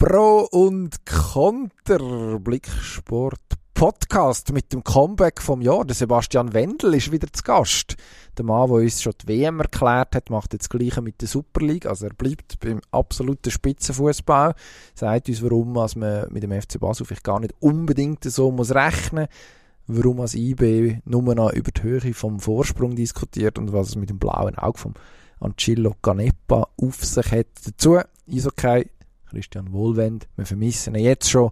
Pro und Konter Blicksport Podcast mit dem Comeback vom Jahr. Der Sebastian Wendel ist wieder zu Gast. Der Mann, der uns schon die WM erklärt hat, macht jetzt das Gleiche mit der Super League. Also er bleibt beim absoluten Spitzenfußball. Sagt uns, warum man mit dem FC Basel vielleicht gar nicht unbedingt so muss rechnen warum als IB nur noch über die Höhe vom Vorsprung diskutiert und was es mit dem blauen Auge vom Ancillo Canepa auf sich hat. Dazu ist okay. Christian Wohlwend. Wir vermissen ihn jetzt schon.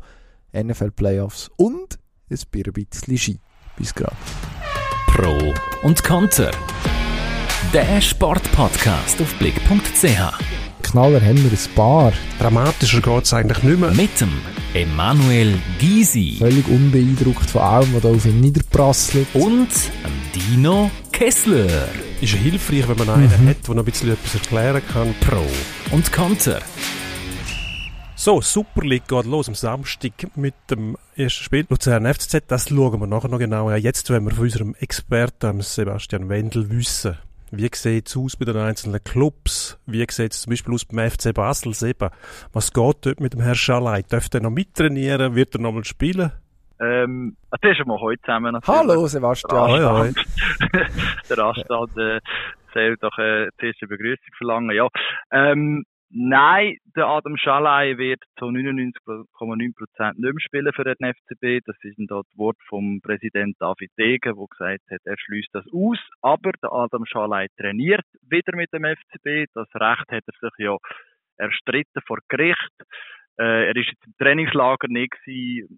NFL Playoffs und ein bisschen Ski. Bis gerade. Pro und Konter. Der Sportpodcast auf blick.ch. Knaller haben wir ein paar. Dramatischer geht es eigentlich nicht mehr. Mit dem Emanuel Gysi. Völlig unbeeindruckt von allem, was da auf ihn niederprasselt. Und Dino Kessler. Ist ja hilfreich, wenn man einen mhm. hat, der noch ein bisschen etwas erklären kann. Pro und Konter. So, Super League geht los am Samstag mit dem ersten Spiel. Luzern FCZ, das schauen wir nachher noch genauer. Jetzt wollen wir von unserem Experten, Sebastian Wendel, wissen. Wie sieht es aus bei den einzelnen Clubs? Wie sieht es zum Beispiel aus beim FC Basel? Seba? Was geht dort mit dem Herrn Schalay? Dürfte er noch mittrainieren? Wird er noch mal spielen? Ähm, das ist mal heute zusammen. Natürlich. Hallo Sebastian. Der Anstand, der Anstand äh, soll doch äh, die erste Begrüßung verlangen. Ja, ähm, Nein, der Adam Schalay wird zu 99,9% nicht mehr spielen für den FCB. Das sind dort Wort vom Präsident David Degen, der gesagt hat, er schließt das aus. Aber der Adam Schalay trainiert wieder mit dem FCB. Das Recht hat er sich ja erstritten vor Gericht. Äh, er ist jetzt im Trainingslager nicht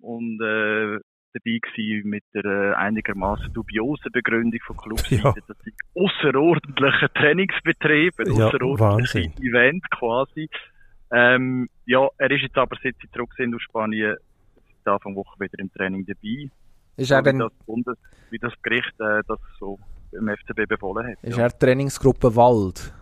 und äh, dabei gewesen mit der äh, einigermaßen dubiosen Begründung von Clubseite, ja. dass sie außerordentlichen Trainingsbetrieb, ein ja, außerordentliches Event quasi. Ähm, ja, er ist jetzt aber, seit sie zurück sind aus Spanien, seit Anfang Woche wieder im Training dabei. Ist er denn, wie, das Bundes, wie das Gericht äh, das so im FCB befohlen hat. Ist ja. er Trainingsgruppe Wald?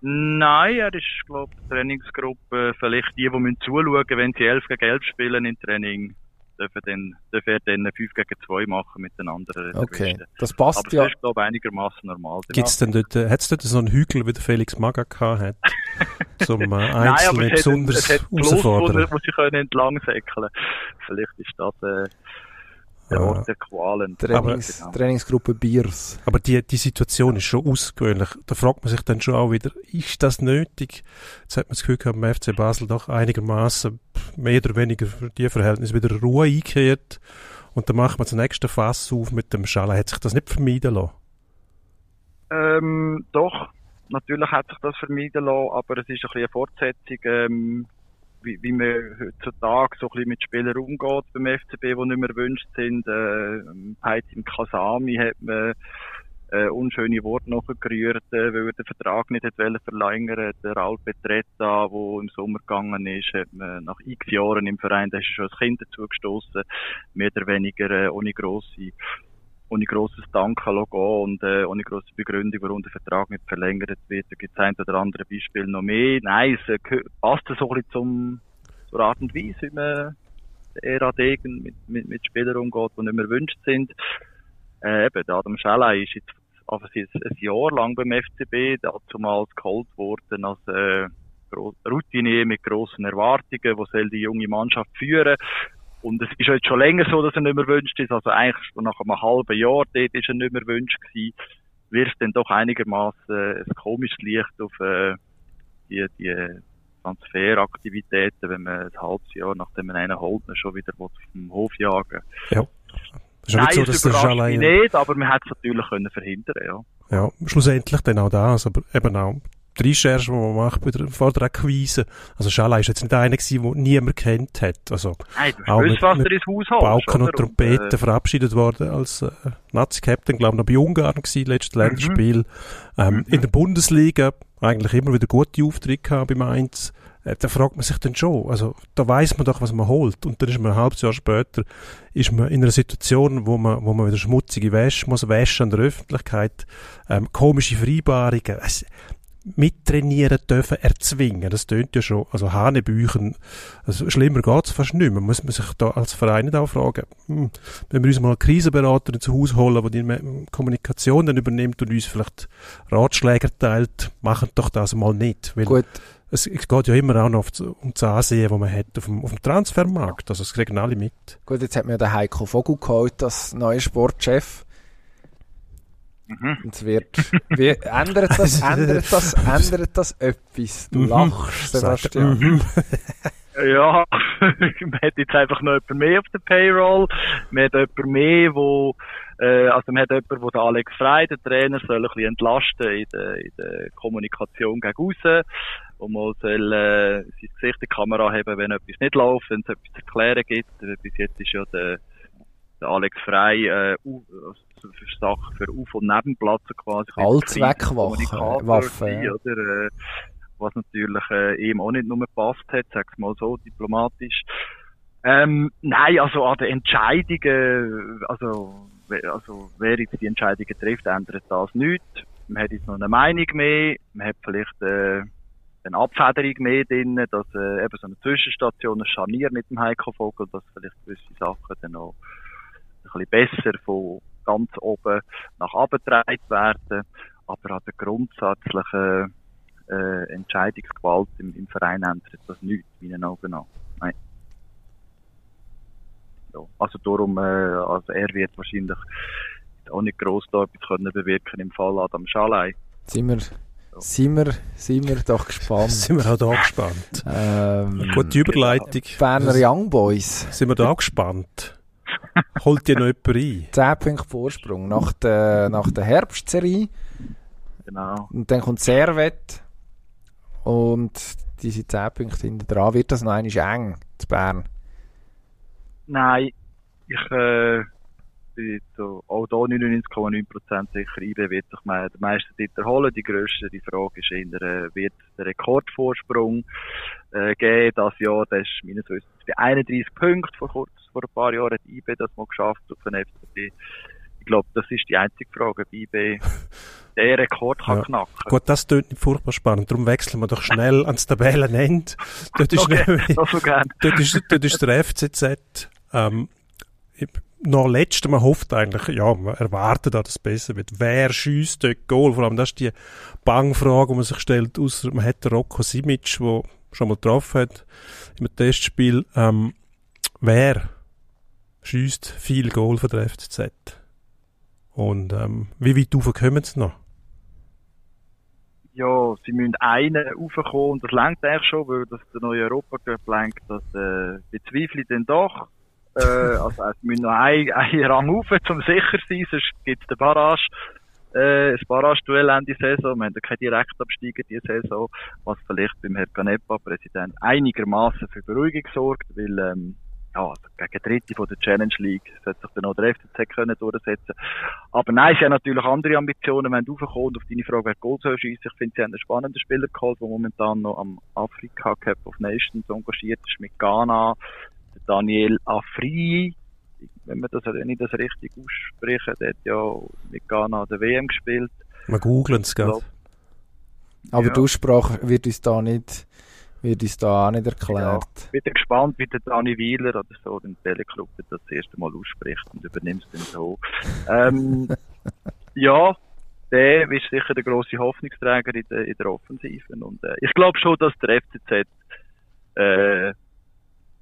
Nein, er ist, glaube ich, Trainingsgruppe, vielleicht die, die müssen zuschauen, wenn sie 11 gegen 11 spielen im Training dürfen dann, dürfen er dann 5 gegen 2 machen mit den anderen Okay, das passt Aber ja. das ist, glaube ich, einigermaßen normal. Gibt's denn dort, äh, hat's dort so einen Hügel, wie der Felix Maga gehabt hat? zum äh, Einzelnen besonders herausfordern? Nein, aber es hat, es hat wo sie können entlang säckeln. Vielleicht ist das, äh, der Ort der Qualen. Trainings, aber, Trainingsgruppe Biers. Aber die, die Situation ist schon ausgewöhnlich. Da fragt man sich dann schon auch wieder, ist das nötig? Jetzt hat man das Gefühl gehabt, beim FC Basel doch einigermaßen mehr oder weniger für die Verhältnisse wieder Ruhe eingekehrt. Und dann macht man das nächste Fass auf mit dem Schalen. Hat sich das nicht vermeiden lassen? Ähm, doch. Natürlich hat sich das vermeiden lassen, aber es ist ein bisschen eine Fortsetzung. Ähm, wie, wie man heutzutage so ein bisschen mit Spielern umgeht beim FCB, die nicht mehr erwünscht sind. Äh, Heitim Kasami hat man äh, unschöne Worte noch gerührt, äh, weil er den Vertrag nicht hat verlängern Der Ralf Petretta, der im Sommer gegangen ist, hat man nach x Jahren im Verein, da ist schon als Kind dazugestoßen, mehr oder weniger äh, ohne grosse ohne grosses Danken gehen und äh, ohne grosse Begründung, warum der Vertrag nicht verlängert wird. Da gibt es ein oder andere Beispiel noch mehr. Nein, es äh, passt so ein bisschen zum, zur Art und Weise, wie man der Degen mit, mit, mit Spielern umgeht, die nicht mehr erwünscht sind. Äh, eben, der Adam Schelley ist jetzt also ein, ein Jahr lang beim FCB, dazumals geholt worden als äh, Routine mit grossen Erwartungen, wo soll die junge Mannschaft führen. Und es ist jetzt schon länger so, dass er nicht mehr wünscht ist. Also eigentlich nach einem halben Jahr dort ist er nicht mehr wünscht gewesen. Wirft dann doch einigermaßen äh, ein komisches Licht auf äh, die, die Transferaktivitäten, wenn man ein halbes Jahr, nachdem man einen holt, schon wieder vom Hof jagen Ja. Ist Nein, so, dass das mich nicht, aber man hätte es natürlich können verhindern ja. Ja, schlussendlich dann auch das, aber eben auch die Recherche, die man macht bei der, vor der Akquise. Also Schala ist jetzt nicht einer gewesen, den niemand kennt hat. Also, Nein, du auch mit, was mit ins Haus Pauken und Trompeten und, äh, verabschiedet worden als äh, Nazi-Captain, glaube ich, noch bei Ungarn gewesen, letztes mhm. Länderspiel. Ähm, mhm. In der Bundesliga eigentlich immer wieder gute Aufträge gehabt bei Mainz. Äh, da fragt man sich dann schon, also da weiß man doch, was man holt. Und dann ist man ein halbes Jahr später ist man in einer Situation, wo man, wo man wieder schmutzige Wäsche muss waschen an der Öffentlichkeit, ähm, komische Vereinbarungen. Es, mittrainieren dürfen erzwingen. Das tönt ja schon, also Hanebüchen, also schlimmer geht's fast nicht mehr. Muss man sich da als Verein nicht auch fragen, hm, wenn wir uns mal einen Krisenberater ins Haus holen, der die Kommunikation dann übernimmt und uns vielleicht Ratschläge teilt, machen doch das mal nicht. Weil Gut. es, es geht ja immer auch noch um das Ansehen, das man hat auf dem, auf dem Transfermarkt. Also, es kriegen alle mit. Gut, jetzt hat mir der Heiko Vogel geholt als neuer Sportchef. Mhm. Und es wird, wie, ändert das, ändert das, ändert das etwas? Du Mhm. lachst, Sebastian. Mhm. Ja, man hat jetzt einfach noch jemand mehr auf der Payroll. Man hat jemand mehr, wo, äh, also man hat jemanden, wo der Alex Frey, der Trainer, soll ein bisschen entlasten in der, in der Kommunikation gegen aussen. Wo man soll, äh, sein Gesicht in die Kamera haben, wenn etwas nicht läuft, wenn es etwas zu erklären gibt. Bis jetzt ist ja der Alex Frey, äh, also für Sachen für Auf- und Nebenplatz quasi. Allzweckwaffe, Kommunikator Waffe, gewesen, ja. Oder, äh, was natürlich äh, ihm auch nicht nur gepasst hat, sag's mal so diplomatisch. Ähm, nein, also an den Entscheidungen, also, also wer jetzt die Entscheidungen trifft, ändert das nichts. Man hat jetzt noch eine Meinung mehr, man hat vielleicht äh, eine Abfederung mehr drin, dass äh, eben so eine Zwischenstation, ein Scharnier mit dem Heiko Vogel, dass vielleicht gewisse Sachen dann noch ein bisschen besser von ganz oben nach unten getragen werden. Aber an der grundsätzlichen äh, Entscheidungsgewalt im, im Verein ändert das nichts, meinen Augen nach. Nein. Ja, also darum, äh, also er wird wahrscheinlich auch nicht gross da etwas können bewirken im Fall Adam Schalay. Sind wir, sind wir, sind wir doch gespannt. Sind wir auch da gespannt. Ähm, Gute Überleitung. Berner Young Boys. Sind wir da auch gespannt. Holt ihr noch jemand rein? 10 Punkte Vorsprung nach der, nach der Herbstserie. Genau. Und dann kommt Servet. Und diese 10 Punkte hinten dran. Wird das noch einmal eng zu Bern? Nein, ich äh, bin so, auch da 99,9% sicher, IB wird sich mal den meisten Titel holen. Die grösste die Frage ist eher, äh, wird es den Rekordvorsprung äh, geben das Jahr? Das ist meines Wissens bei 31 Punkten vor kurz, vor ein paar Jahren hat IB das mal geschafft auf den FCB. Ich glaube, das ist die einzige Frage, ob IB den Rekord kann Ja. knacken. Gut, das klingt nicht furchtbar spannend. Darum wechseln wir doch schnell ans Tabellenende. Dort ist, Okay, nämlich- das so gern. dort ist, dort ist der FCZ, ähm, noch letztes, man hofft eigentlich, ja, man erwartet auch, dass es besser wird. Wer schießt dort Goal? Vor allem, das ist die Bangfrage, die man sich stellt, außer man hat Rocco Simic, der schon mal getroffen hat im Testspiel. Ähm, wer schießt viel Goal für den FCZ? Und ähm, wie weit rauf kommen sie noch? Ja, sie müssen einen raufkommen und das längt eigentlich schon, weil das der neue Europacup lenkt, das äh, bezweifle ich dann doch. Äh, also es müssen noch ein, ein Rang rauf, um sicher zu sein, sonst gibt es den Barrage. Äh, das Barrage-Duell Ende Saison, wir haben ja keine Direktabsteiger diese Saison, was vielleicht beim Herrn Canepa, Präsident, einigermaßen für Beruhigung sorgt, weil ähm, ja, also gegen Dritte von der Challenge League sollte sich dann auch der FCZ können durchsetzen aber nein, sie haben natürlich andere Ambitionen, wenn du raufkommst und auf deine Frage, wer Goal soll schiessen. Ich finde, sie haben einen spannenden Spieler geholt, der momentan noch am Afrika Cup of Nations engagiert ist mit Ghana. Der Daniel Afri, wenn man das, wenn ich das richtig ausspreche, der hat ja mit Ghana der WM gespielt. Wir googeln es, gell? Aber Ja. die Aussprache wird uns da nicht, wird uns da auch nicht erklärt. Bin dann gespannt, wie der Dani Wieler oder so, den Teleclub, das das erste Mal ausspricht und übernimmt es dann so. ähm, ja, der ist sicher der grosse Hoffnungsträger in der, in der Offensive. Und äh, ich glaube schon, dass der FCZ äh,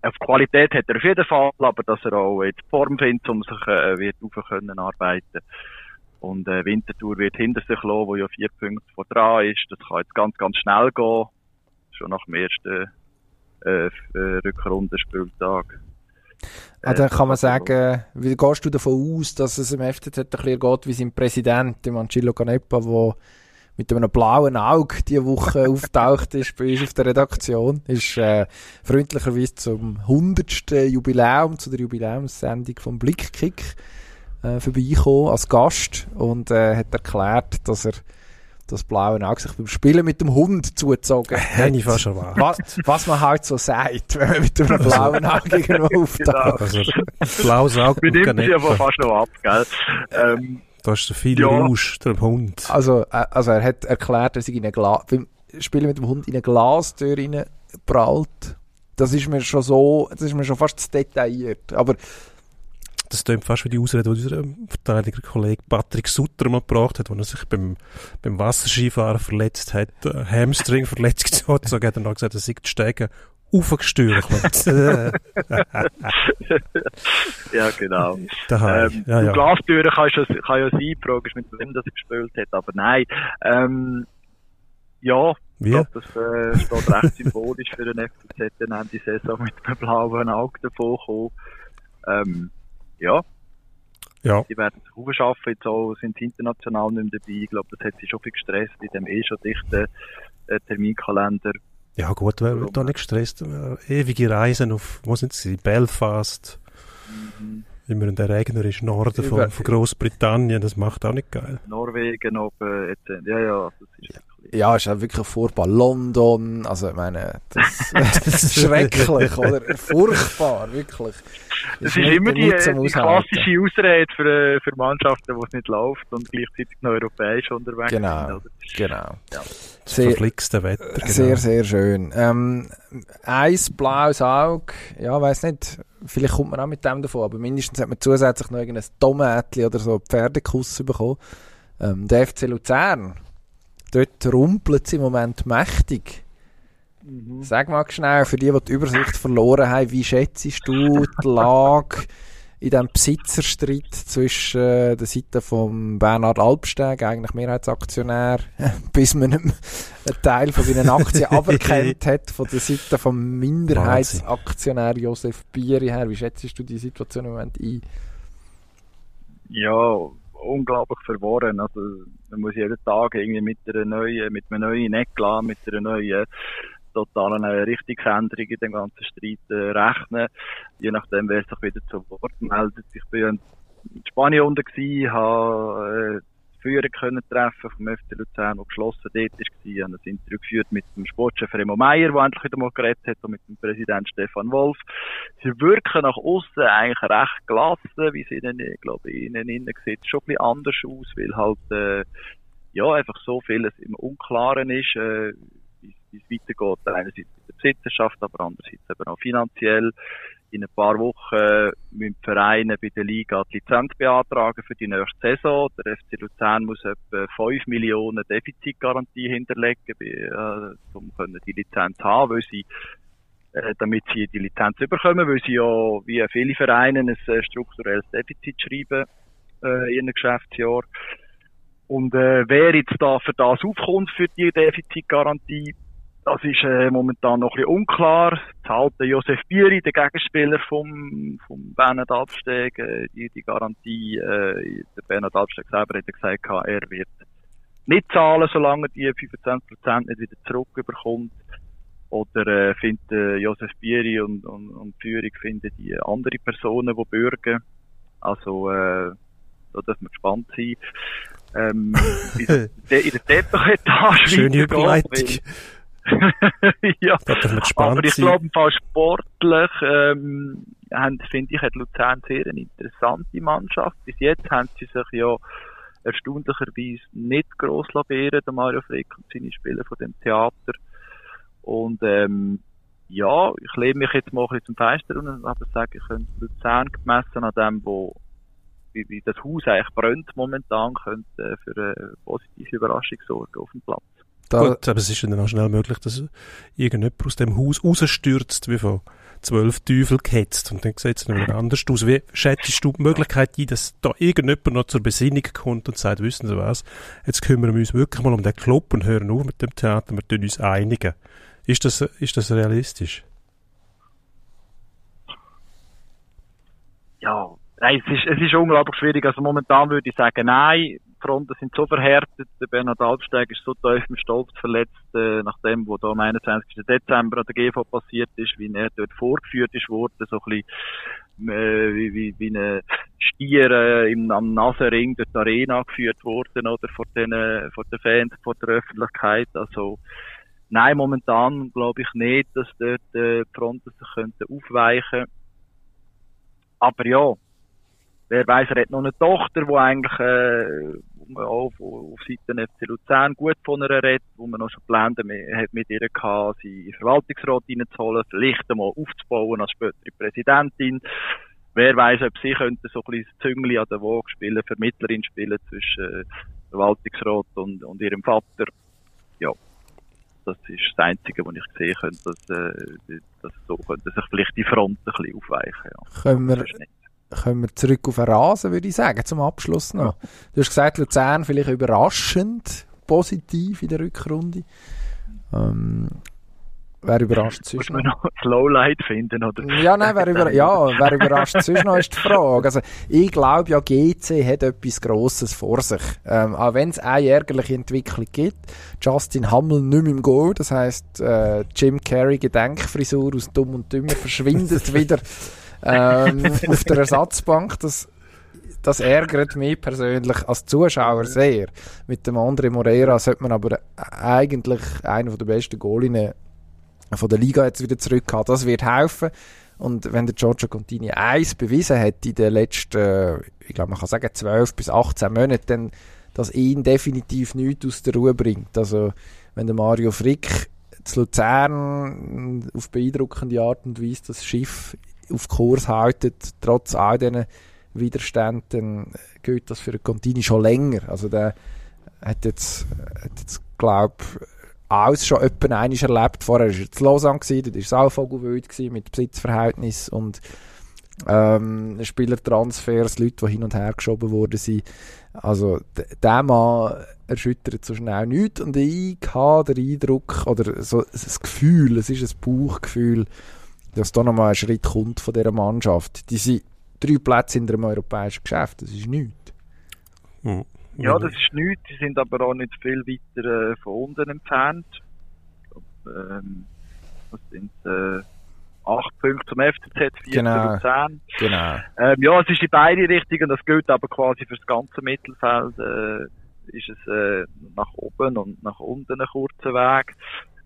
auf Qualität hat er auf jeden Fall, aber dass er auch jetzt Form findet, um sich äh, wird können arbeiten. Und äh, Winterthur wird hinter sich lassen, wo ja vier Punkte vor dran ist. Das kann jetzt ganz, ganz schnell gehen. Schon nach dem ersten äh, äh, Rückrundenspieltag. Dann Äh, kann man also, sagen, wie gehst du davon aus, dass es im FCZ ein bisschen geht wie sein Präsident, dem Angelo Canepa, der mit einem blauen Auge diese Woche auftaucht ist bei uns auf der Redaktion, ist äh, freundlicherweise zum 100. Jubiläum, zu der Jubiläumssendung vom Blickkick äh, vorbeigekommen als Gast und äh, hat erklärt, dass er das blaue Auge sich beim Spielen mit dem Hund zugezogen hat. Hätte ich fast erwartet. Was, was man halt so sagt, wenn man mit einem blauen Auge irgendwo auftaucht. Also, blaues Auge und Benimmt sich aber fast noch ab, gell? Ähm, Da ist der viel Ja. Rausch, der Hund. Also, äh, also er hat erklärt, er sei in eine Gla beim Spielen mit dem Hund in eine Glastür reingeprallt. Das ist mir schon so, das ist mir schon fast zu detailliert. Aber Das klingt fast wie die Ausrede, die unser Verteidiger-Kollege Patrick Sutter mal gebracht hat, als er sich beim, beim Wasserskifahren verletzt hat, äh, Hamstring-Verletzung sozusagen, hat er noch gesagt, er sei die Stege aufgestürzt. ja, genau. Ähm, ja, die ja. Glastüre kann, ja sein, die Frage ist, mit wem das gespielt hat, aber nein. Ähm, ja, ich Wie? glaube, das äh, steht recht symbolisch für den FCZ, dann haben die Saison mit einem blauen Auge davon gekommen. Ähm, ja, Ja. die werden sich aufschaffen, jetzt auch sind sie international nicht mehr dabei. Ich glaube, das hat sie schon viel gestresst in dem eh schon dichten äh, Terminkalender. Ja gut, wer wird da nicht gestresst? Äh, Ewige Reisen auf, wo sind sie? Belfast. Immer in der regnerischen Norden von, von Großbritannien, das macht auch nicht geil. Norwegen oben, etc. Ja, ja, das ist wirklich. Ja, ist auch wirklich furchtbar. London, also ich meine, das, das ist schrecklich, oder? Furchtbar, wirklich. Das ist nicht- immer die, die klassische Ausrede für, für Mannschaften, wo es nicht läuft und gleichzeitig noch europäisch unterwegs Genau. sind. Oder? Genau. Das Sehr, verflixte Wetter. Genau. sehr, sehr schön. Ähm, eins blaues Auge, ja, weiß nicht, vielleicht kommt man auch mit dem davon, aber mindestens hat man zusätzlich noch irgendein Tomätli oder so Pferdekuss bekommen. Ähm, der FC Luzern, dort rumpelt es im Moment mächtig. Sag mal schnell, für die, die die Übersicht verloren haben, wie schätzt du die Lage in diesem Besitzerstreit zwischen äh, der Seite von Bernhard Albsteg, eigentlich Mehrheitsaktionär, bis man einen Teil von seinen Aktien aberkannt hat, von der Seite vom Minderheitsaktionär Josef Bieri her. Wie schätzt du die Situation im Moment ein? Ja, unglaublich verworren. Also, man muss jeden Tag irgendwie mit einer neuen, mit einem neuen Ecklan, mit einer neuen totalen äh, Richtungsänderung in dem ganzen Streit äh, rechnen. Je nachdem, wer sich wieder zu Wort meldet. Ich bin in Spanien unten habe äh, Führer können treffen vom FC Luzern, der geschlossen dort war, habe ein Interview geführt mit dem Sportchef Remo Meier, der endlich wieder mal geredet hat, und mit dem Präsident Stefan Wolf. Sie wirken nach außen eigentlich recht gelassen, wie sie ich glaube, innen innen sieht es schon ein bisschen anders aus, weil halt, äh, ja, einfach so vieles im Unklaren ist, äh, wie es weitergeht. Einerseits mit der Besitzerschaft, aber andererseits eben auch finanziell. In ein paar Wochen müssen die Vereine bei der Liga die Lizenz beantragen für die nächste Saison. Der FC Luzern muss etwa 5 Millionen Defizitgarantie hinterlegen, äh, um die Lizenz haben, weil sie äh, damit sie die Lizenz bekommen, weil sie ja wie viele Vereine ein äh, strukturelles Defizit schreiben äh, in ihrem Geschäftsjahr. Und äh, wer jetzt da für das aufkommt, für die Defizitgarantie, das ist äh, momentan noch ein bisschen unklar. Es hält der Josef Bieri, der Gegenspieler vom, vom Bernhard Albsteg, äh, die, die Garantie, äh, der Bernhard Albsteg selber hat gesagt, er wird nicht zahlen, solange die 25% nicht wieder zurückbekommt. Oder äh, findet äh, Josef Bieri und, und, und die Führung finden die andere Personen, die bürgen. Also äh, da dürfen wir gespannt sein. Ähm, in der Teppichetage Schöne Überleitung. weil- ja, aber ich glaube, im Fall sportlich ähm, finde ich, hat Luzern sehr eine interessante Mannschaft. Bis jetzt haben sie sich ja erstaunlicherweise nicht gross labieren, der Mario Frick und seine Spieler von dem Theater. Und ähm, ja, ich lebe mich jetzt mal ein bisschen zum Fenster und aber sage, ich könnte Luzern gemessen an dem, wo wie, wie das Haus eigentlich brennt momentan, könnte äh, für eine positive Überraschung sorgen auf dem Platz. Da, Gut, aber es ist dann auch schnell möglich, dass irgendjemand aus dem Haus rausstürzt, wie von zwölf Teufel gehetzt. Und dann sieht es dann wieder anders aus. Wie schätzt du die Möglichkeit ein, dass da irgendjemand noch zur Besinnung kommt und sagt, wissen Sie was, jetzt kümmern wir uns wirklich mal um den Club und hören auf mit dem Theater, wir tun uns einigen. Ist das, ist das realistisch? ja, nein, es ist, es ist unglaublich schwierig. Also momentan würde ich sagen, nein, die Fronten sind so verhärtet. Der Bernhard Albsteg ist so tief im Stolz verletzt, äh, nachdem, wo da am 21. Dezember an der GV passiert ist, wie er dort vorgeführt ist worden, so ein bisschen, äh, wie, wie, wie ein Stier äh, im, am Nasenring durch die Arena geführt worden, oder, vor den, äh, vor den Fans, vor der Öffentlichkeit. Also, nein, momentan glaube ich nicht, dass dort äh, die Fronten sich könnten aufweichen aber ja, wer weiß, er hat noch eine Tochter, die eigentlich äh, wo man auch auf, auf Seiten FC Luzern gut von ihr redet, wo man noch schon Pläne mit, hat mit ihr gehabt, sie in den Verwaltungsrat reinzuholen, vielleicht einmal aufzubauen als spätere Präsidentin. wer weiß, ob sie könnten so ein bisschen Züngli an der Waage spielen, Vermittlerin spielen zwischen äh, Verwaltungsrat und, und ihrem Vater. Ja, das ist das Einzige, was ich sehen könnte, dass, äh, dass so könnte sich vielleicht die Front ein bisschen aufweichen. Ja. Können wir, kommen wir zurück auf den Rasen, würde ich sagen, zum Abschluss noch. Du hast gesagt, Luzern vielleicht überraschend positiv in der Rückrunde. Ähm, wer überrascht sonst man noch? noch das Lowlight finden, oder? Ja, nein, wer, über, ja, wer überrascht sonst noch, ist die Frage. Also, ich glaube ja, GC hat etwas Grosses vor sich. Ähm, auch wenn es eine ärgerliche Entwicklung gibt. Justin Hammel nicht mehr im Goal, das heisst, äh, Jim Carrey Gedenkfrisur aus Dumm und Dümmer verschwindet wieder ähm, auf der Ersatzbank. Das, das ärgert mich persönlich als Zuschauer sehr. Mit dem André Moreira sollte man aber eigentlich einer der besten Goalinnen von der Liga jetzt wieder zurückhaben. Das wird helfen. Und wenn der Giorgio Contini eins bewiesen hat in den letzten, ich glaube, man kann sagen, 12 bis 18 Monaten, dann, dass ihn definitiv nichts aus der Ruhe bringt. Also, wenn der Mario Frick zu Luzern auf beeindruckende Art und Weise das Schiff auf Kurs haltet, trotz all diesen Widerständen, dann gilt das für den Contini schon länger. Also, der hat jetzt, hat jetzt glaube alles schon etwa einmal erlebt. Vorher war er zu Lausanne, gewesen, dort war es auch vogelwild gewesen, mit Besitzverhältnis und ähm, Spielertransfers, Leute, die hin und her geschoben worden sind. Also, der Mann erschüttert so schnell nichts und ich habe den Eindruck, oder so das Gefühl, es ist ein Bauchgefühl, dass da nochmal ein Schritt kommt von dieser Mannschaft. Die sind drei Plätze in einem europäischen Geschäft, das ist nichts. Hm. Ja, das ist nichts. Sie sind aber auch nicht viel weiter äh, von unten entfernt. Ähm, das sind äh, acht Punkte zum FCZ, vier Genau. zu Luzern. Genau. Ähm, ja, es ist in beide Richtungen. Das gilt aber quasi für das ganze Mittelfeld. Äh, ist es äh, nach oben und nach unten ein kurzer Weg.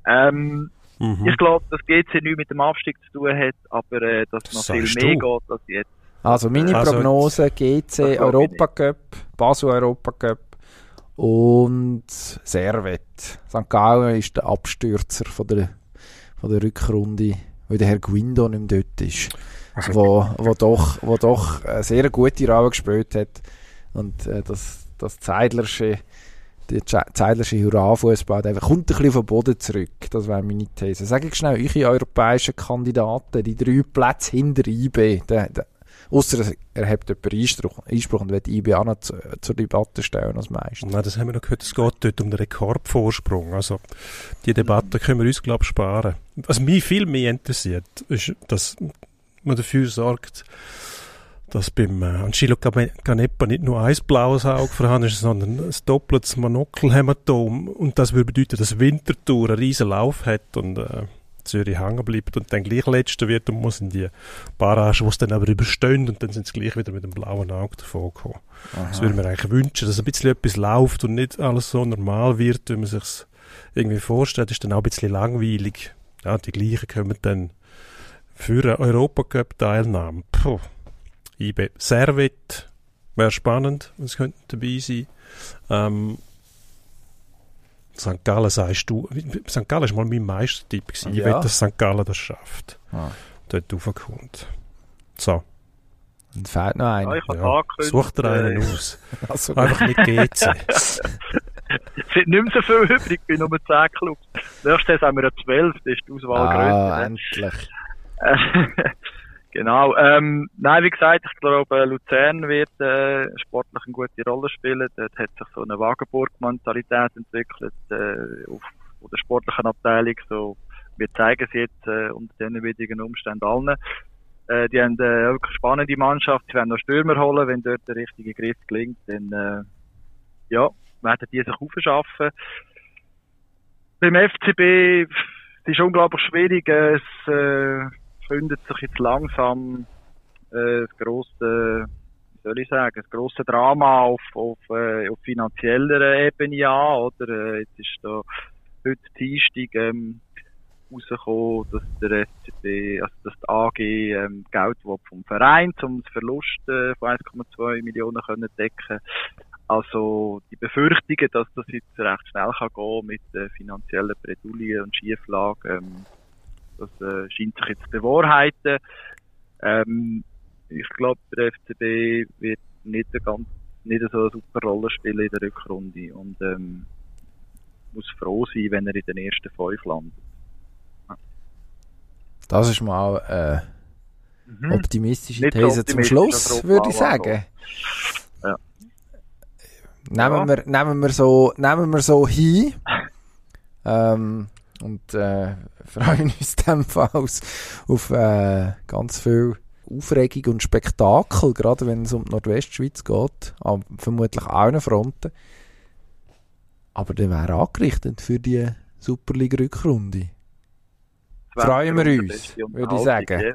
Ähm, Mhm. Ich glaube, dass GC nichts mit dem Aufstieg zu tun hat, aber äh, dass Das noch viel mehr du. geht als jetzt. Also meine Also- Prognose, GC ich Europacup, Basel Europacup und Servet. St. Gallen ist der Abstürzer von der, von der Rückrunde, weil der Herr Guindo nicht mehr dort ist. Also- wo, wo, doch, wo doch eine sehr gute Rolle gespielt hat. Und äh, das, das Zeidlersche, der Ze- Zeidlersche Hurra-Fußball, kommt ein bisschen vom Boden zurück. Das wäre meine These. Sag ich schnell, eure europäischen Kandidaten, die drei Plätze hinter IB, der, Ausser er hat jemanden Einspruch, Einspruch und will IB auch noch zu, zur Debatte stellen als Meister. Nein, das haben wir noch gehört, es geht dort um den Rekordvorsprung. Also, die Debatte können wir uns, glaube ich, sparen. Was mich viel mehr interessiert, ist, dass man dafür sorgt, dass beim äh, Angelo Canepa nicht nur ein blaues Auge vorhanden ist, sondern ein doppeltes Monokelhämatom. Und das würde bedeuten, dass Winterthur einen riesen Lauf hat und äh, Zürich hängen bleibt und dann gleich Letzter wird und muss in die Barrage, wo es dann aber überstehen und dann sind sie gleich wieder mit dem blauen Auge davon gekommen. Das würde mir eigentlich wünschen, dass ein bisschen etwas läuft und nicht alles so normal wird, wie man sich irgendwie vorstellt. Ist dann auch ein bisschen langweilig. Ja, die gleichen kommen dann für eine Europacup-Teilnahme. Puh. IB Servet wäre spannend, es könnten dabei sein. Ähm, St. Gallen sagst du, St. Gallen war mal mein Meistertipp. gewesen. Ich Ja. will, dass St. Gallen das schafft. Ah. Dort raufkommt. So, Und fehlt noch Ja, einer. ich ja. angekündigt, such dir einen äh, aus. Also, Einfach nicht GC. Es sind nicht mehr so viel übrig bei Nummer 10 Clubs. Nächstes Jahr haben wir ja 12, das ist die Auswahl ah, grösser. endlich. Genau. Ähm, nein, wie gesagt, ich glaube, Luzern wird äh, sportlich eine gute Rolle spielen. Dort hat sich so eine Wagenburg-Mentalität entwickelt äh, auf, auf der sportlichen Abteilung. So, wir zeigen es jetzt äh, unter diesen widrigen Umständen allen. Äh, die haben äh, eine wirklich spannende Mannschaft. Sie werden noch Stürmer holen, wenn dort der richtige Griff gelingt. Dann äh, ja, werden die sich aufschaffen. Beim FCB es ist unglaublich schwierig. Es äh, findet sich jetzt langsam äh, das grosse, wie soll ich sagen, das grosse Drama auf, auf, äh, auf finanzieller Ebene an. Oder äh, jetzt ist da heute Dienstag ähm, rausgekommen, dass der FCB, also dass die AG ähm, Geld vom Verein um das Verlust äh, von 1,2 Millionen können decken. Also die Befürchtungen, dass das jetzt recht schnell kann gehen mit äh, finanziellen Bredouillen und Schieflagen, ähm, das äh, scheint sich jetzt zu bewahrheiten. Ähm, ich glaube, der FCB wird nicht, eine ganz, nicht so eine super Rolle spielen in der Rückrunde und ähm, muss froh sein, wenn er in den ersten fünf landet. Das ist mal äh, Mhm. optimistische Nicht These zum optimistisch, Schluss, aber würde ich sagen. Ja. Nehmen, Ja. Wir, nehmen, wir so, nehmen wir so hin. Ähm, und äh, freuen uns in dem Fall aus, auf äh, ganz viel Aufregung und Spektakel, gerade wenn es um die Nordwestschweiz geht. An vermutlich allen Fronten. Aber der wäre angerichtet für die Superliga-Rückrunde. freuen wir uns, würde ich sagen.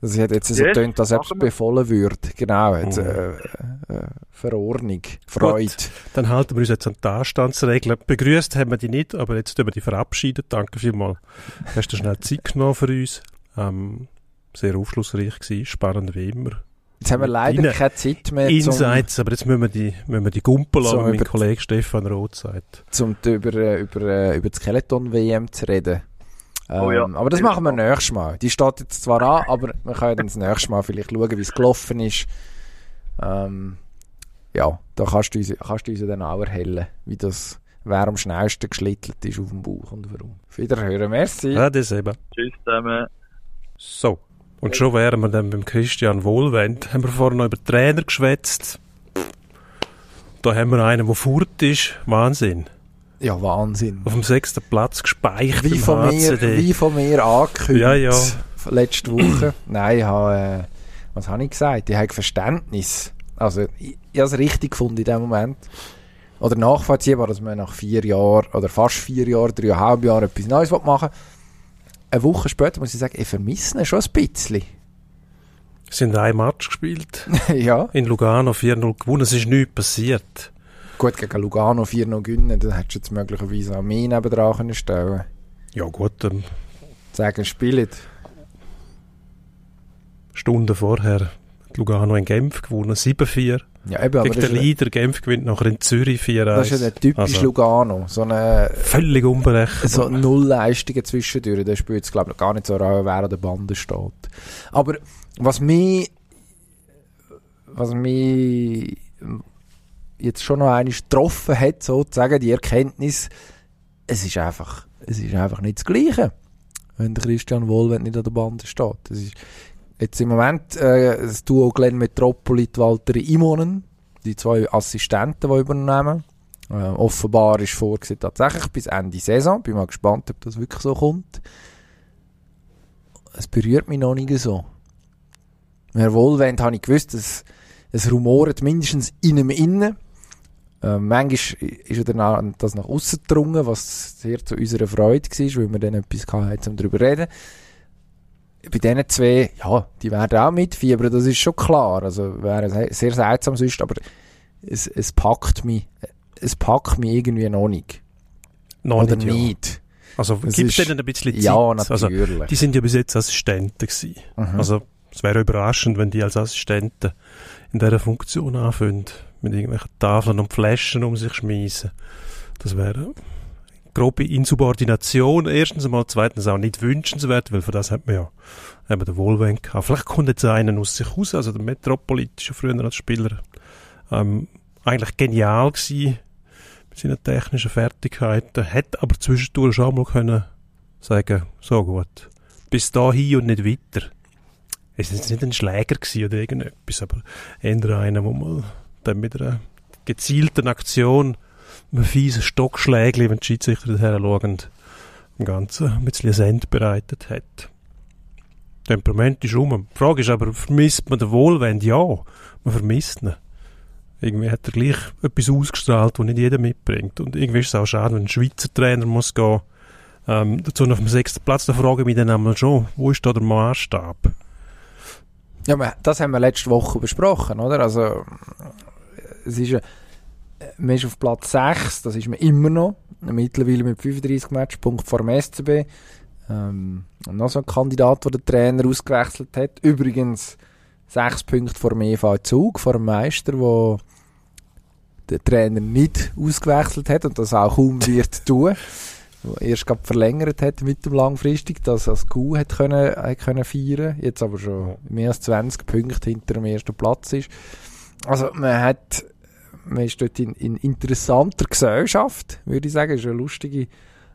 Das hat jetzt so Yes, getönt, machen wir. befohlen würde. Genau, jetzt, Mhm. äh, äh, Verordnung, Freude. Dann halten wir uns jetzt an die Anstandsregeln. Begrüßt haben wir die nicht, aber jetzt tun wir die verabschieden. Danke vielmals. Hast du schnell Zeit genommen für uns? Ähm, sehr aufschlussreich gewesen, spannend wie immer. Jetzt haben wir leider Deine keine Zeit mehr, zum, Insights, aber jetzt müssen wir die, müssen wir die Gumpel So, an, wie mein über- Kollege Stefan Roth sagt. zum über, äh, über, äh, über die Skeleton-WM zu reden. Ähm, Oh ja. Aber das machen wir nächstes Mal. Die steht jetzt zwar an, aber wir können dann das nächste Mal vielleicht schauen, wie es gelaufen ist. Ähm, ja, da kannst du, uns, kannst du uns dann auch erhellen, wie das, wer am schnellsten geschlittelt ist auf dem Bauch und warum. Auf Wiederhören, merci. Ja, das eben. Tschüss zusammen. So. Und schon wären wir dann beim Christian Wohlwend. Haben wir vorhin noch über Trainer geschwätzt. Da haben wir einen, der furt ist. Wahnsinn. Ja, Wahnsinn. Auf dem sechsten Platz gespeichert Wie von, mir, HCD. wie von mir angekündigt. Ja, ja. Letzte Woche. Nein, ich habe, äh, was habe ich gesagt? Ich habe Verständnis. Also, ich, ich habe es richtig gefunden in dem Moment. Oder nachvollziehbar, dass man nach vier Jahren, oder fast vier Jahren, dreieinhalb Jahren etwas Neues machen will. Eine Woche später muss ich sagen, ich vermisse ihn schon ein bisschen. Es sind ein Match gespielt. ja. In Lugano 4-0 gewonnen. Es ist nichts passiert. Gut, gegen Lugano 4 noch gewinnen, dann hättest du jetzt möglicherweise auch mehr nebendran stellen Ja gut, ähm, Sagen, spielt. Stunden vorher hat Lugano in Genf gewonnen. 7-4. Ja, eben, Gegen den Leader Genf gewinnt nachher in Zürich 4-1. das ist ja der typisch Also, Lugano. So eine, Völlig unberechenbar. so Nullleistungen zwischendurch, das spielt es glaube ich gar nicht so Rolle, wer an der Bande steht. Aber was mich, was mich jetzt schon noch einmal getroffen hat, sozusagen, die Erkenntnis, es ist einfach, es ist einfach nicht das Gleiche, wenn der Christian Wohlwend nicht an der Bande steht. Das ist jetzt im Moment äh, das Duo Glenn Metropoli, die Walter Imonen, die zwei Assistenten, die übernehmen. Äh, offenbar ist vorgesehen tatsächlich bis Ende Saison. Bin mal gespannt, ob das wirklich so kommt. Es berührt mich noch nicht so. Herr Wohlwend habe ich gewusst, dass es rumoret mindestens in ihm innen. Äh, manchmal ist er dann das nach außen gedrungen, was sehr zu unserer Freude war, weil wir dann etwas hatten, um darüber zu reden. Bei diesen zwei, ja, die werden auch mitfiebern, das ist schon klar. Also wäre se- sehr seltsam sonst, aber es, es packt mich, es packt mich irgendwie noch nicht. Noch Oder nicht, ja. nicht. Also gibt es denen ein bisschen Zeit? Ja, Also, natürlich. die sind ja bis jetzt Assistenten gewesen. Mhm. Also es wäre überraschend, wenn die als Assistenten in dieser Funktion anfangen, mit irgendwelchen Tafeln und Flaschen um sich schmeißen. Das wäre grobe Insubordination. Erstens einmal, zweitens auch nicht wünschenswert, weil für das hat man ja eben den gehabt. Vielleicht kommt jetzt einer aus sich raus, also der Metropolit ist ja früher als Spieler ähm, eigentlich genial gewesen mit seinen technischen Fertigkeiten, hätte aber zwischendurch schon mal können sagen, so gut, bis dahin und nicht weiter. Es ist jetzt nicht ein Schläger gewesen oder irgendetwas, aber eher einer, wo mal dann mit einer gezielten Aktion einem fiesen Stockschlägli, wenn die Schiedsrichter daher schauen, dem Ganzen ein bisschen Send bereitet hat. Temperament ist rum. Die Frage ist aber, vermisst man den Wohlwend? Ja, man vermisst ihn. Irgendwie hat er gleich etwas ausgestrahlt, was nicht jeder mitbringt. Und irgendwie ist es auch schade, wenn ein Schweizer Trainer muss gehen. Ähm, dazu noch auf dem sechsten Platz, da frage ich mich dann einmal schon, wo ist da der Maßstab? Ja, das haben wir letzte Woche besprochen, oder? Also, es ist, äh, man ist auf Platz 6, das ist man immer noch, mittlerweile mit 35 Matchpunkten vor dem SCB. Ähm, und noch so ein Kandidat, der den Trainer ausgewechselt hat. Übrigens 6 Punkte vor dem EV Zug, vor dem Meister, wo der Trainer nicht ausgewechselt hat und das auch kaum wird tun. erst gerade verlängert hat mit dem langfristig, dass als Kuh hat können, hat können feiern, jetzt aber schon mehr als 20 Punkte hinter dem ersten Platz ist. Also man hat, man ist dort in, in interessanter Gesellschaft, würde ich sagen, es ist eine lustige,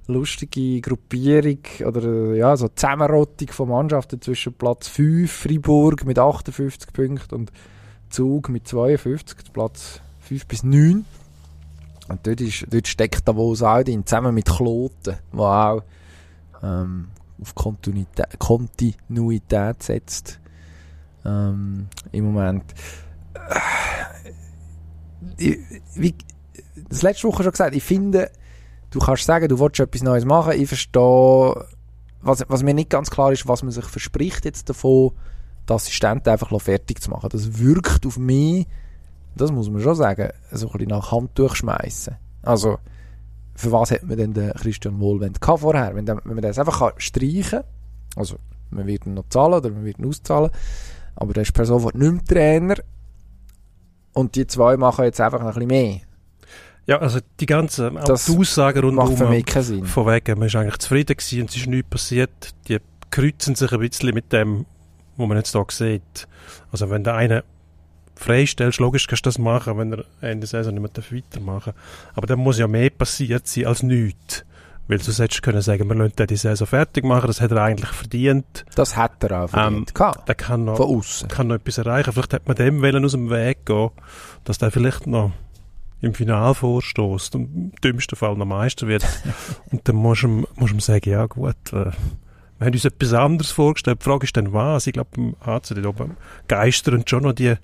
lustige Gruppierung oder ja, so Zusammenrottung von Mannschaften zwischen Platz 5 Fribourg mit 58 Punkten und Zug mit 52, Platz 5 bis 9. Und dort, ist, dort steckt Davos auch drin, zusammen mit Kloten, der auch ähm, auf Kontinuität, Kontinuität setzt ähm, im Moment. Ich, wie, das letzte Woche schon gesagt, ich finde, du kannst sagen, du willst etwas Neues machen. Ich verstehe, was, was mir nicht ganz klar ist, was man sich verspricht jetzt davon, die Assistenten einfach fertig zu machen. Das wirkt auf mich das muss man schon sagen, so ein bisschen nach Handtuch schmeißen. Also, für was hat man denn den Christian Wohlwend vorher? Wenn, wenn man das einfach kann streichen kann, also man wird ihn noch zahlen oder man wird ihn auszahlen, aber der ist per sofort nicht mehr Trainer und die zwei machen jetzt einfach noch ein bisschen mehr. Ja, also die ganzen das die Aussagen rundum macht für mich keinen Sinn. von wegen, man ist eigentlich zufrieden gewesen und es ist nichts passiert, die kreuzen sich ein bisschen mit dem, was man jetzt hier sieht. Also wenn der eine freistellst, logisch kannst du das machen, wenn er Ende Saison nicht mehr weitermachen darf. Aber dann muss ja mehr passiert sein als nichts. Weil sonst hättest du können sagen, wir lassen die Saison fertig machen, das hat er eigentlich verdient. Das hat er auch verdient. Ähm, der kann noch, Von außen. kann noch etwas erreichen. Vielleicht hätte man dem wollen aus dem Weg gehen, dass der vielleicht noch im Final vorstoßt und im dümmsten Fall noch Meister wird. und dann musst du, musst du ihm sagen, ja gut, äh, wir haben uns etwas anderes vorgestellt. Die Frage ist dann was? Ich glaube, im HC oben geistern schon noch die,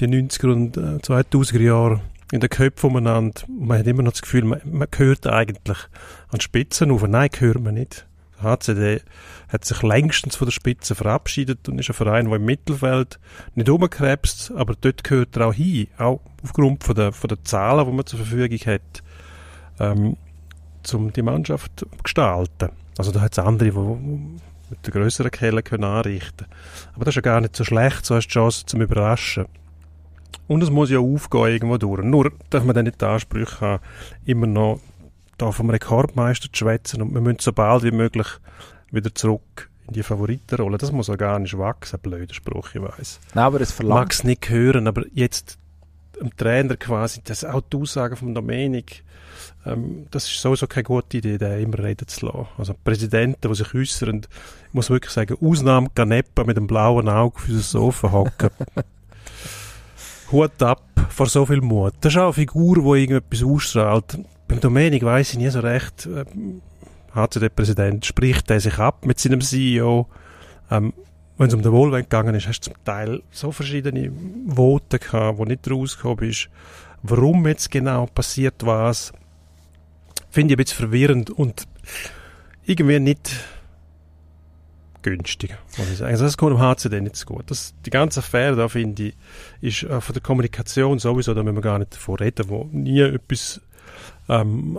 die 90er und 2000er äh, Jahre in den Köpfen umeinander. Man hat immer noch das Gefühl, man, man gehört eigentlich an Spitzen auf. Nein, gehört man nicht. Der HCD hat sich längstens von der Spitze verabschiedet und ist ein Verein, der im Mittelfeld nicht rumkrebst, aber dort gehört er auch hin, auch aufgrund von der, von der Zahlen, die man zur Verfügung hat, ähm, um die Mannschaft zu gestalten. Also da hat es andere, die mit der grösseren Kelle können Aber das ist ja gar nicht so schlecht, so hast du die Chance zum Überraschen. Und es muss ja aufgehen irgendwo durch. Nur darf man dann nicht die Ansprüche haben, immer noch da vom Rekordmeister zu schwätzen und wir müssen so bald wie möglich wieder zurück in die Favoritenrolle. Das muss organisch wachsen, ein blöder Spruch, ich. Nein, aber es verlangt... Mag es nicht hören, aber jetzt dem Trainer quasi, das auch die Aussage von Domenik, ähm, das ist sowieso keine gute Idee, den immer reden zu lassen. Also Präsidenten, die sich äußern, ich muss wirklich sagen, Ausnahme Ganepa mit dem blauen Auge für das Sofa hocken. Hut ab vor so viel Mut. Das ist auch eine Figur, die irgendetwas ausstrahlt. Beim Domenik weiss ich nie so recht, äh, HCD-Präsident, spricht er sich ab mit seinem CEO. Ähm, wenn es um den Wohlwend gegangen ist, hast du zum Teil so verschiedene Voten gehabt, wo nicht rausgekommen ist, warum jetzt genau passiert was finde ich ein bisschen verwirrend und irgendwie nicht günstig, muss ich sagen. Also das kommt im HCD nicht so gut. Das, die ganze Affäre da, finde ich, ist äh, von der Kommunikation sowieso, da müssen wir gar nicht davon reden, wo nie etwas ähm,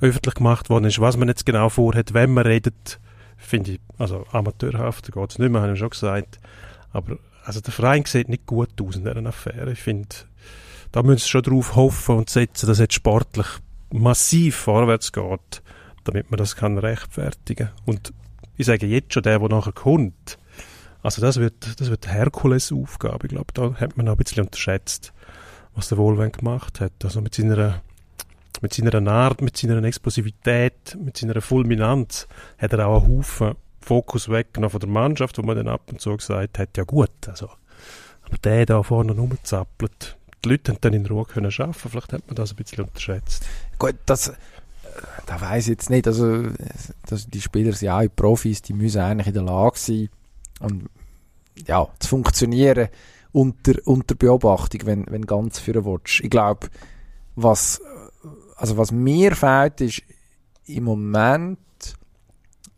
öffentlich gemacht worden ist, was man jetzt genau vorhat, wenn man redet, finde ich, also amateurhaft, da geht es nicht mehr, habe ich schon gesagt. Aber also der Verein sieht nicht gut aus in dieser Affäre. Ich finde, da müssen sie schon drauf hoffen und setzen, dass jetzt sportlich massiv vorwärts geht, damit man das kann rechtfertigen Und ich sage jetzt schon, der, der nachher kommt, also das wird, das wird Herkulesaufgabe. Ich glaube, da hat man noch ein bisschen unterschätzt, was der Wohlwend gemacht hat. Also mit seiner, mit seiner Art, mit seiner Explosivität, mit seiner Fulminanz hat er auch einen Haufen Fokus weggenommen von der Mannschaft, wo man dann ab und zu gesagt hat, ja gut, also, aber der da vorne rumzappelt, die Leute haben dann in Ruhe können arbeiten. Vielleicht hat man das ein bisschen unterschätzt. Gut, das, da weiß ich jetzt nicht. Also, das, die Spieler sind auch Profis, die müssen eigentlich in der Lage sein, und, ja, zu funktionieren unter, unter Beobachtung, wenn, wenn ganz für willst. Ich glaube, was, also was mir fehlt, ist im Moment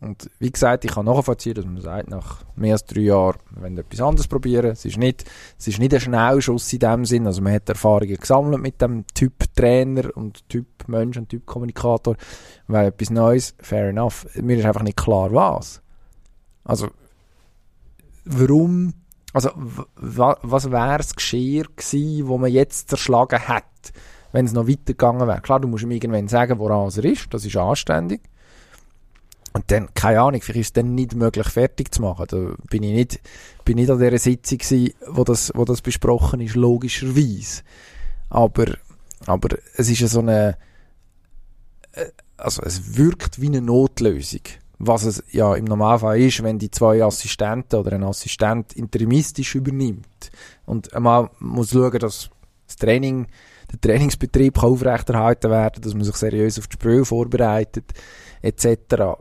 und wie gesagt, ich kann nachvollziehen, dass man sagt, nach mehr als drei Jahren, wollen etwas anderes probieren. Es ist nicht, es ist nicht ein Schnellschuss in dem Sinn. Also man hat Erfahrungen gesammelt mit dem Typ Trainer und Typ Mensch und Typ Kommunikator. Weil etwas Neues, fair enough. Mir ist einfach nicht klar, was. Also, warum, also, was wäre das Geschirr gewesen, wo man jetzt zerschlagen hat, wenn es noch weitergegangen wäre? Klar, du musst ihm irgendwann sagen, woran er ist. Das ist anständig. Und dann, keine Ahnung, vielleicht ist es dann nicht möglich, fertig zu machen. Da bin ich nicht, bin nicht an dieser Sitzung gewesen, wo das, wo das besprochen ist, logischerweise. Aber, aber es ist ja so eine, äh, also es wirkt wie eine Notlösung. Was es ja im Normalfall ist, wenn die zwei Assistenten oder ein Assistent interimistisch übernimmt. Und man muss schauen, dass das Training, der Trainingsbetrieb kann aufrechterhalten werden, dass man sich seriös auf das Spiel vorbereitet, etc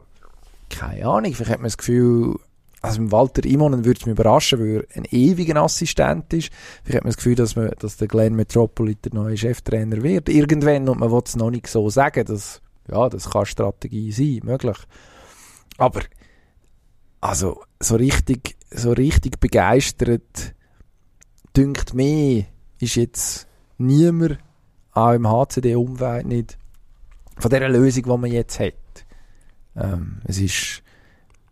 keine Ahnung, vielleicht hat man das Gefühl, also Walter Imonen würde es mich überraschen, weil er ein ewiger Assistent ist. Vielleicht hat man das Gefühl, dass, man, dass der Glenn Metropolit der neue Cheftrainer wird. Irgendwann, und man will es noch nicht so sagen, dass, ja, das kann Strategie sein, möglich. Aber, also, so richtig, so richtig begeistert, dünkt mir, ist jetzt niemand, auch im HCD-Umfeld nicht, von dieser Lösung, die man jetzt hat. Ähm, es ist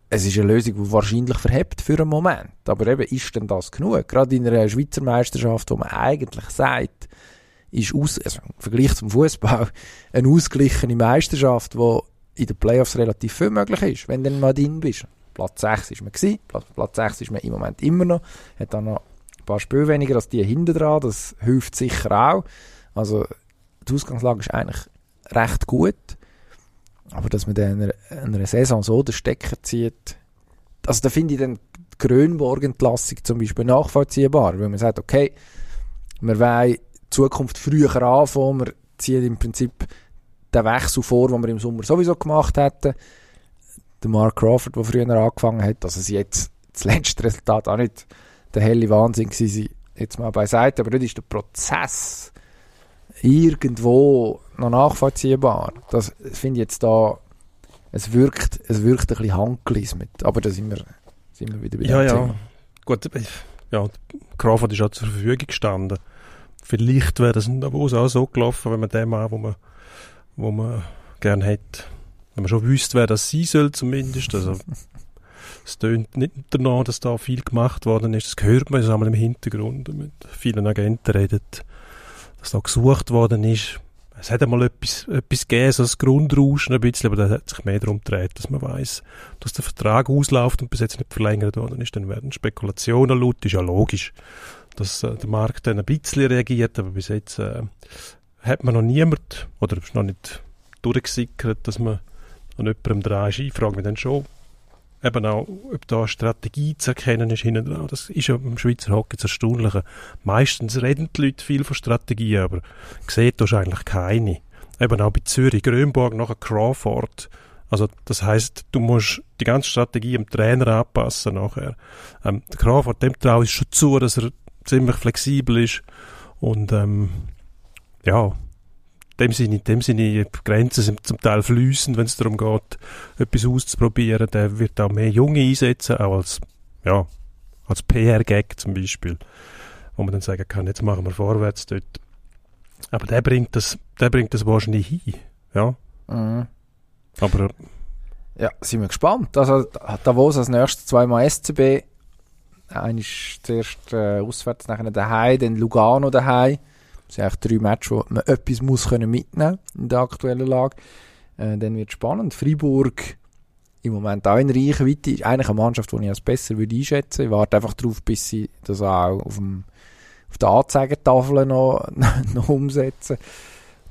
es ist eine Lösung, die wahrscheinlich verhebt für einen Moment. Aber eben, ist denn das genug? Gerade in einer Schweizer Meisterschaft, wo man eigentlich sagt, ist aus, also im Vergleich zum Fußball eine ausgeglichene Meisterschaft, wo in den Playoffs relativ viel möglich ist, wenn du mal drin bist. Platz 6 ist man gewesen, Platz, Platz 6 ist man im Moment immer noch, hat dann noch ein paar Spiele weniger als die hinten dran, das hilft sicher auch. Also die Ausgangslage ist eigentlich recht gut. Aber dass man dann in einer, einer Saison so den Stecker zieht, also da finde ich dann die Grönborg-Entlassung zum Beispiel nachvollziehbar, weil man sagt, okay, wir wollen die Zukunft früher anfangen, wir ziehen im Prinzip den Wechsel vor, den wir im Sommer sowieso gemacht hätten. Der Mark Crawford, der früher angefangen hat, dass es jetzt das letzte Resultat auch nicht der helle Wahnsinn war, jetzt mal beiseite, aber das ist der Prozess irgendwo noch nachvollziehbar. Das finde ich jetzt da, es wirkt, es wirkt ein bisschen handgelismet, aber da sind wir, sind wir wieder bei Ja, ja, Thema. gut, ja, Crawford ist auch zur Verfügung gestanden. Vielleicht wäre das in Davos auch so gelaufen, wenn man den Mann, wo man, wo man gerne hätte, wenn man schon wüsste, wer das sein soll zumindest, also es tönt nicht danach, dass da viel gemacht worden ist. Das hört man jetzt einmal im Hintergrund, mit vielen Agenten redet dass da gesucht worden ist. Es hat einmal etwas, etwas gegeben, so das Grundrauschen ein bisschen, aber da hat sich mehr darum gedreht, dass man weiß, dass der Vertrag ausläuft und bis jetzt nicht verlängert worden ist. Dann werden Spekulationen laut, ist ja logisch, dass äh, der Markt dann ein bisschen reagiert, aber bis jetzt äh, hat man noch niemand, oder ist noch nicht durchgesickert, dass man an jemandem dran ist. Ich frage mich dann schon, eben auch, ob da Strategie zu erkennen ist hinten dran. Das ist ja im Schweizer Hockey das Erstaunliche. Meistens reden die Leute viel von Strategie, aber sieht du eigentlich keine. Eben auch bei Zürich, Grönborg, nachher Crawford. Also, das heißt, du musst die ganze Strategie im Trainer anpassen nachher. Ähm, der Crawford, dem traue ich schon zu, dass er ziemlich flexibel ist und, ähm, ja, dem Sinne, dem Sinne, die Grenzen sind zum Teil fließend, wenn es darum geht, etwas auszuprobieren. Der wird auch mehr Junge einsetzen, auch als, ja, als PR-Gag zum Beispiel, wo man dann sagen kann, jetzt machen wir vorwärts dort. Aber der bringt das, der bringt das wahrscheinlich hin, ja. Mhm. Aber, ja, sind wir gespannt. Also, Davos als nächstes zweimal SCB. Einer ist zuerst äh, auswärts, nachher daheim, dann Lugano daheim. Das sind eigentlich drei Matches, wo man etwas muss können mitnehmen in der aktuellen Lage. Äh, dann wird es spannend. Freiburg im Moment auch in Reichweite. Ist eigentlich eine Mannschaft, die ich als besser würde einschätzen. Ich warte einfach darauf, bis sie das auch auf, dem, auf der Anzeigetafel noch, noch umsetzen.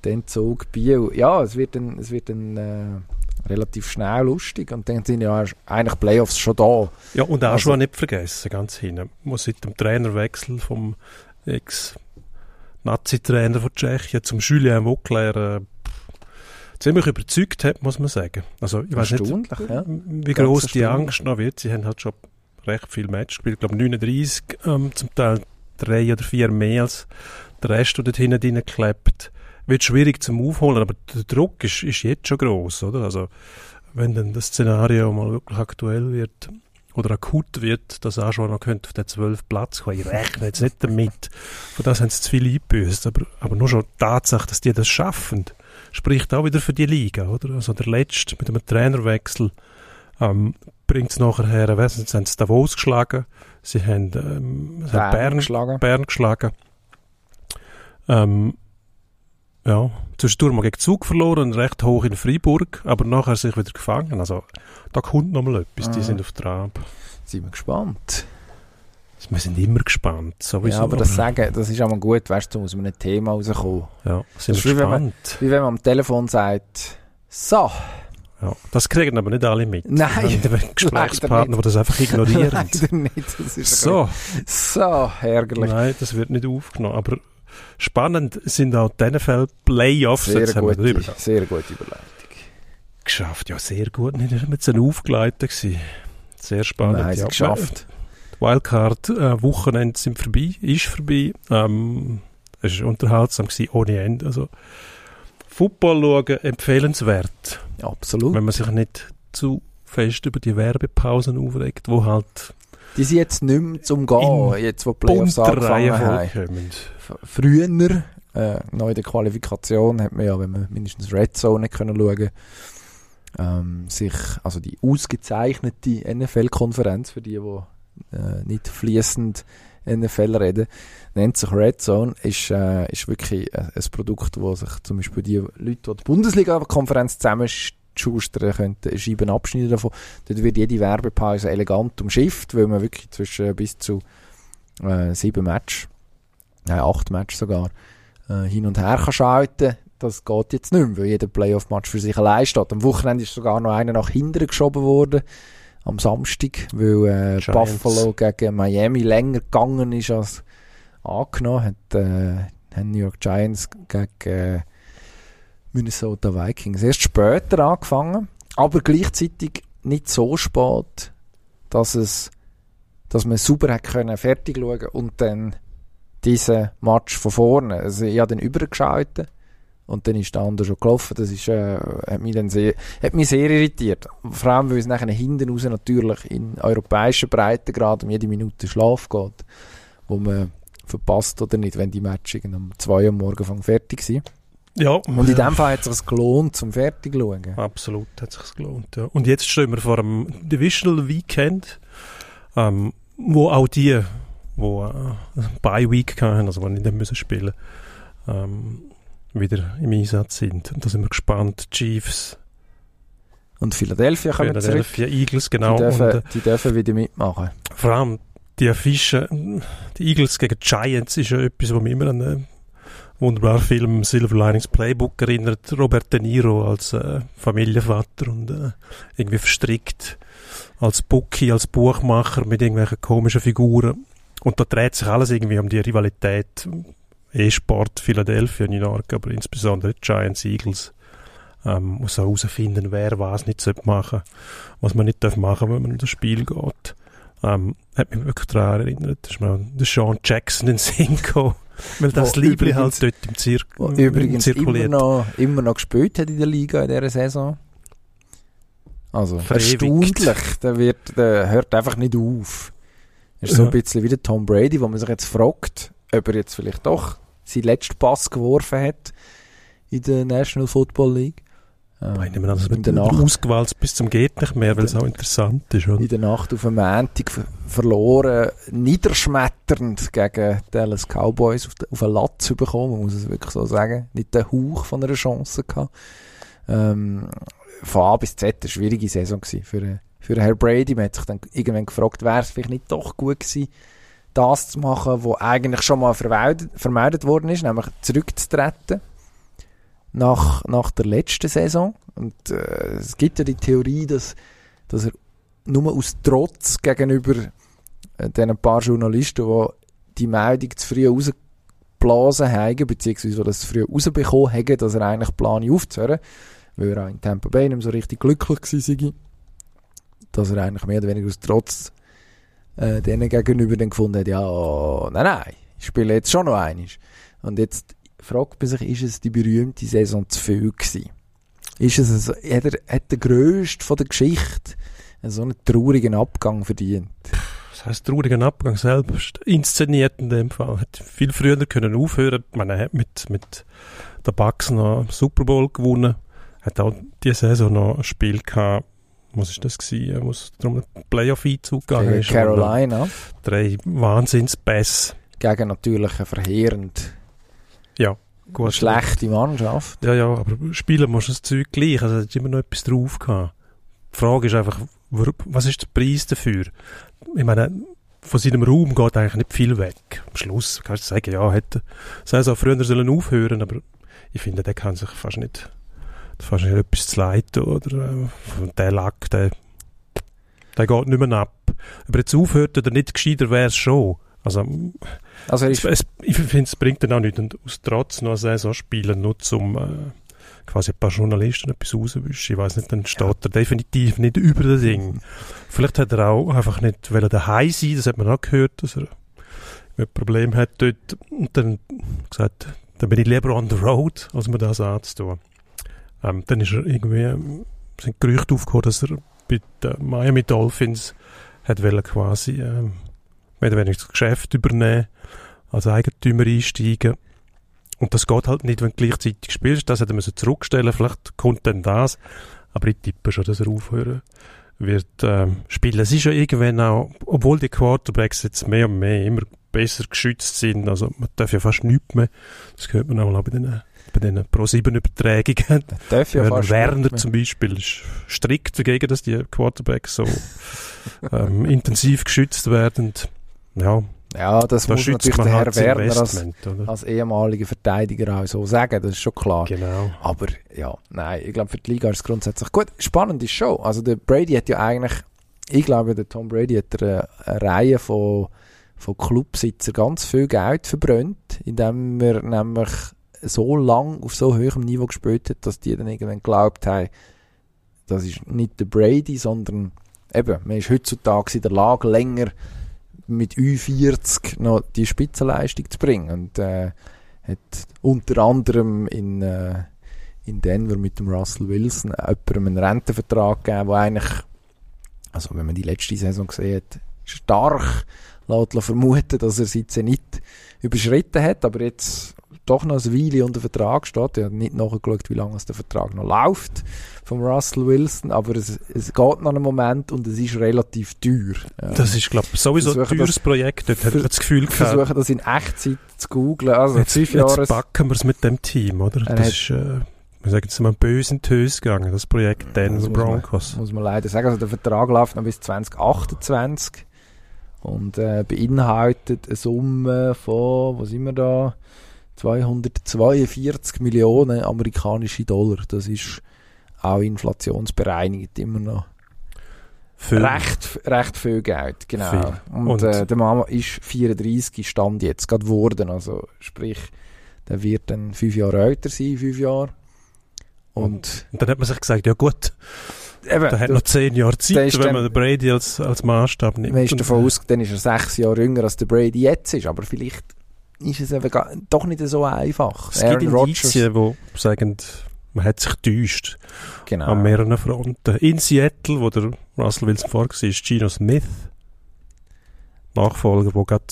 Dann Zug Biel. Ja, es wird dann, es wird dann äh, relativ schnell lustig und dann sind ja eigentlich Playoffs schon da. Ja, und auch also, schon nicht vergessen, ganz hinten. Muss seit dem Trainerwechsel vom Ex- Nazi-Trainer von Tschechien zum Julien Vauclair äh, ziemlich überzeugt hat, muss man sagen. Also ich weiß nicht, ja. wie groß die Angst noch wird. Sie haben halt schon recht viel Match gespielt, ich glaube 39, ähm, zum Teil drei oder vier mehr als der Rest, der dort hinten reingeklebt. Wird schwierig zum Aufholen, aber der Druck ist, ist jetzt schon groß, oder? Also wenn dann das Szenario mal wirklich aktuell wird, oder akut wird, dass auch schon noch könnte auf den zwölf Platz kommen. Ich rechne jetzt nicht damit. Von das haben sie zu viel eingebüßt. Aber, aber nur schon die Tatsache, dass die das schaffen, spricht auch wieder für die Liga, oder? Also der Letzte mit einem Trainerwechsel ähm, bringt es nachher her, nicht, sie haben Davos geschlagen, sie haben, ähm, Bern, Bern, geschlagen. Bern geschlagen. Ähm, ja, zwischendurch mal gegen Zug verloren recht hoch in Freiburg, aber nachher sich wieder gefangen. Also, da kommt noch mal etwas, die Ah. sind auf Trab. Sind wir gespannt. Wir sind immer gespannt, sowieso. Ja, aber das sagen, das ist auch mal gut, weißt du, so aus einem Thema rauskommen. Ja, sind wir ist wie wenn man- gespannt. Wie wenn man am Telefon sagt, so, Ja, das kriegen aber nicht alle mit. Nein. Wir haben Gesprächspartner, die das einfach ignorieren. leider nicht, das ist so, ein so ärgerlich. nein, das wird nicht aufgenommen. Aber spannend sind auch die NFL-Playoffs. Sehr Jetzt haben wir gute, sehr gute Überleitung. geschafft. Ja, sehr gut. Nicht immer jetzt ein Aufgeleiter gewesen. Sehr spannend. Nein, ja. es geschafft. Die Wildcard-Wochenende sind vorbei, ist vorbei. Ähm, es war unterhaltsam gewesen, ohne Ende. Also, Football schauen empfehlenswert, Absolut. wenn man sich nicht zu fest über die Werbepausen aufregt, wo halt Die sind jetzt nicht mehr zum Gehen, jetzt wo die Playoffs angefangen haben. Kommen. Früher, äh, noch in der Qualifikation, hat man ja, wenn man mindestens Red Zone können schauen ähm, sich, also die ausgezeichnete NFL-Konferenz, für die, die äh, nicht fließend NFL reden, nennt sich Red Zone, ist, äh, ist wirklich ein, ein Produkt, wo sich zum Beispiel die Leute, die die Bundesliga-Konferenz zusammenschustern könnten, Scheiben abschneiden davon. Dort wird jede Werbepause elegant umschifft, weil man wirklich zwischen bis zu äh, sieben Matches, nein, acht Matches sogar, äh, hin und her kann schalten. Das geht jetzt nicht mehr, weil jeder Playoff-Match für sich allein steht. Am Wochenende ist sogar noch einer nach hinten geschoben worden, am Samstag, weil äh. Buffalo gegen Miami länger gegangen ist als angenommen. Hat, äh, haben New York Giants gegen äh, Minnesota Vikings erst später angefangen, aber gleichzeitig nicht so spät, dass es dass man sauber hat können fertig schauen und dann diesen Match von vorne. Also ich habe den übergeschaltet und dann ist der andere schon gelaufen. Das ist, äh, hat, mich dann sehr, hat mich sehr irritiert. Vor allem, weil es nachher hinten raus natürlich in europäischen Breitengrad um jede Minute Schlaf geht, wo man verpasst oder nicht, wenn die Matches um 2 Uhr morgen fang fertig sind. Ja, Und in dem Fall hat es sich gelohnt, zum fertig zu schauen. Absolut, hat sich gelohnt. Ja. Und jetzt stehen wir vor einem Divisional Weekend, ähm, wo auch die, wo äh, Bye Week hatten, also die nicht haben müssen spielen, ähm, wieder im Einsatz sind. Und da sind wir gespannt. Chiefs, Und Philadelphia kommen zurück. Philadelphia Eagles, genau. die, dürfen, Und, äh, die dürfen wieder mitmachen. vor allem die Fische, die Eagles gegen Giants ist ja etwas, was mich immer an einen wunderbaren Film Silver Linings Playbook erinnert. Robert De Niro als äh, Familienvater und äh, irgendwie verstrickt als Bookie, als Buchmacher mit irgendwelchen komischen Figuren. Und da dreht sich alles irgendwie um die Rivalität E-Sport Philadelphia, New York, aber insbesondere Giants, Eagles. Ähm, muss auch herausfinden, wer was nicht sollte machen was man nicht darf machen wenn man in das Spiel geht. Ähm, hat mich wirklich daran erinnert, dass mir der Sean Jackson in gekommen, weil das Liebling halt dort im, Zir Wo im übrigens immer zirkuliert. noch, immer noch gespielt hat in der Liga in dieser Saison. Also Verewigt. erstaunlich, der, wird, der hört einfach nicht auf. Ist so ein bisschen wie der Tom Brady, wo man sich jetzt fragt, ob er jetzt vielleicht doch seinen letzten Pass geworfen hat in der National Football League. Ähm, Ich nehme an, das wird der Nacht, ausgewählt bis zum geht nicht mehr, weil es auch interessant ist. Oder? in der Nacht auf dem Montag ver verloren, niederschmetternd gegen die Dallas Cowboys auf, de, auf einen Latz bekommen, man muss es wirklich so sagen. Nicht den Hauch von einer Chance gehabt. Ähm, von A bis Z eine schwierige Saison für, für Herr Brady. Man hat sich dann irgendwann gefragt, wäre es vielleicht nicht doch gut gewesen, das zu machen, was eigentlich schon mal vermeldet worden ist, nämlich zurückzutreten nach, nach der letzten Saison. Und äh, es gibt ja die Theorie, dass, dass er nur aus Trotz gegenüber äh, den paar Journalisten, die die Meldung zu früh rausgeblasen haben, beziehungsweise die das zu früh rausbekommen haben, dass er eigentlich plane aufzuhören, weil er auch in Tampa Bay nicht so richtig glücklich war, dass er eigentlich mehr oder weniger aus Trotz äh, denen gegenüber dann gefunden hat, ja, oh, nein, nein, ich spiele jetzt schon noch einiges. Und jetzt fragt man sich, ist es die berühmte Saison zu viel gewesen? Ist es, so, hat, er, hat der Grösste von der Geschichte so einen traurigen Abgang verdient? Das heisst, traurigen Abgang selbst inszeniert in dem Fall. Hat viel früher können aufhören. Ich meine, hat mit, mit den Bucks noch Super Bowl gewonnen. Hat auch diese Saison noch ein Spiel gehabt. Was ist das gewesen? Wo es darum Playoff-Einzug gegangen ist. Carolina. Drei Wahnsinnspässe. Gegen natürlich einen verheerend Ja. Gut, schlechte Mannschaft. Ja, ja, aber spielen musst du das Zeug gleich. Also, hat immer noch etwas drauf gehabt. Die Frage ist einfach, was ist der Preis dafür? Ich meine, von seinem Raum geht eigentlich nicht viel weg. Am Schluss kannst du sagen, ja, hätte Saison früher sollen aufhören, aber ich finde, der kann sich fast nicht, fast nicht etwas zu leiten, oder? äh, Und der Lack, der, der geht nicht mehr ab. Ob er jetzt aufhört oder nicht, gescheiter wäre es schon. Also, Also es, es, ich finde, es bringt dann auch nicht. Und aus Trotz noch eine Saison spielen, nur zum äh, quasi ein paar Journalisten etwas rauswischen. Ich weiß nicht, dann steht er definitiv nicht über das Ding. Vielleicht hat er auch einfach nicht wollen daheim sein, das hat man auch gehört, dass er ein Problem hat dort. Und dann gesagt, dann bin ich lieber on the road, als mir das anzutun. Ähm, dann ist er irgendwie, ähm, sind Gerüchte aufgekommen, dass er bei den Miami Dolphins hat quasi ähm, mehr oder weniger das Geschäft übernehmen, als Eigentümer einsteigen. Und das geht halt nicht, wenn du gleichzeitig spielst. Das hätte man zurückstellen Vielleicht kommt dann das. Aber ich tippe schon, dass er aufhören wird ähm, spielen. Es ist ja irgendwann auch, obwohl die Quarterbacks jetzt mehr und mehr immer besser geschützt sind, also man darf ja fast nichts mehr. Das hört man auch mal bei den, bei den Pro-7-Übertragungen. darf ja Werner fast Werner zum Beispiel ist strikt dagegen, dass die Quarterbacks so ähm, intensiv geschützt werden. Ja, Ja, das da muss natürlich der halt Herr das Werner als, als ehemaliger Verteidiger auch so sagen, das ist schon klar. Genau. Aber ja, nein, ich glaube für die Liga ist es grundsätzlich gut. Spannend ist schon. Also der Brady hat ja eigentlich, ich glaube, der Tom Brady hat eine, eine Reihe von, von Clubsitzern ganz viel Geld verbrannt, indem er nämlich so lang auf so hohem Niveau gespielt hat, dass die dann irgendwann geglaubt haben, das ist nicht der Brady, sondern eben, man ist heutzutage in der Lage, länger mit Ü40 noch die Spitzenleistung zu bringen. Und äh, hat unter anderem in, äh, in Denver mit dem Russell Wilson jemandem einen Rentenvertrag gegeben, der eigentlich, also wenn man die letzte Saison gesehen hat, stark lässt vermuten, dass er sie jetzt nicht überschritten hat, aber jetzt doch noch eine Weile unter Vertrag steht. Ich habe nicht nachgeschaut, wie lange es der Vertrag noch läuft vom Russell Wilson, aber es, es geht noch einen Moment und es ist relativ teuer. Ja. Das ist, glaube ich, sowieso ein teures Projekt. Dort hat man das Gefühl gehabt, versuche das in Echtzeit zu googlen. Also jetzt, fünf jetzt Jahre. packen wir es mit dem Team, oder? Er das ist, äh, wir sagen jetzt mal, böse in die Hose gegangen, das Projekt Denver muss man- Broncos. muss man leider sagen. Also der Vertrag läuft noch bis 2028 und äh, beinhaltet eine Summe von, was sind wir da, 242 Millionen amerikanische Dollar. Das ist auch inflationsbereinigt immer noch Für, recht, recht viel Geld. Genau. Viel. Und, Und- äh, der Mama ist 34 Stand jetzt gerade geworden. Also sprich, der wird dann fünf Jahre älter sein, fünf Jahre. Und und dann hat man sich gesagt, ja gut, eben, der hat noch zehn Jahre Zeit, wenn dann- man den Brady als, als Maßstab nimmt. Man ist davon äh, aus, dann ist er sechs Jahre jünger als der Brady jetzt ist, aber vielleicht ist es eben doch nicht so einfach. Es gibt Indizien, die sagen, man hat sich getäuscht genau. an mehreren Fronten. In Seattle, wo der Russell Wilson vor war, ist Gino Smith, Nachfolger, der gerade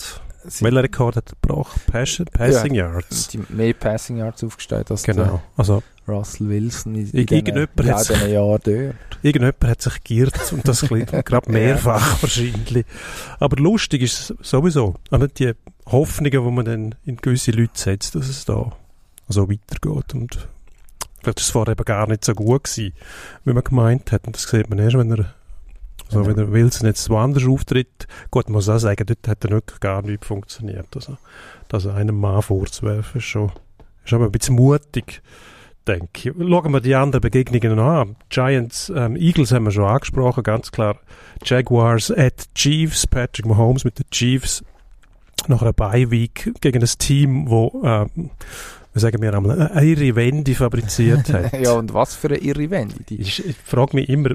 welchen Rekord hat er gebrochen? Pass Passing Yards. die mehr Passing Yards aufgestellt als Genau. Also, Russell Wilson in, in Ir- diesen, irgendjemand ja, hat's- diesen Jahren dort. irgendjemand hat sich geirrt und das gerade mehrfach wahrscheinlich. Aber lustig ist es sowieso. Aber die Hoffnungen, die man dann in gewisse Leute setzt, dass es da so weitergeht. Und vielleicht ist es vorher eben gar nicht so gut gewesen, wie man gemeint hat. Und das sieht man erst, wenn er, also wenn der Wilson jetzt woanders auftritt. Gut, man muss auch sagen, dort hat er wirklich gar nicht funktioniert. Also, das einem Mann vorzuwerfen, ist schon, ist aber ein bisschen mutig denke ich. Schauen wir die anderen Begegnungen an. Giants, ähm, Eagles haben wir schon angesprochen, ganz klar. Jaguars at Chiefs, Patrick Mahomes mit den Chiefs nach einer Bye-Week gegen ein Team, wo, ähm, wie sagen wir einmal, eine ihre Wende fabriziert hat. ja, und was für eine irre Wende. Ich, ich frage mich immer,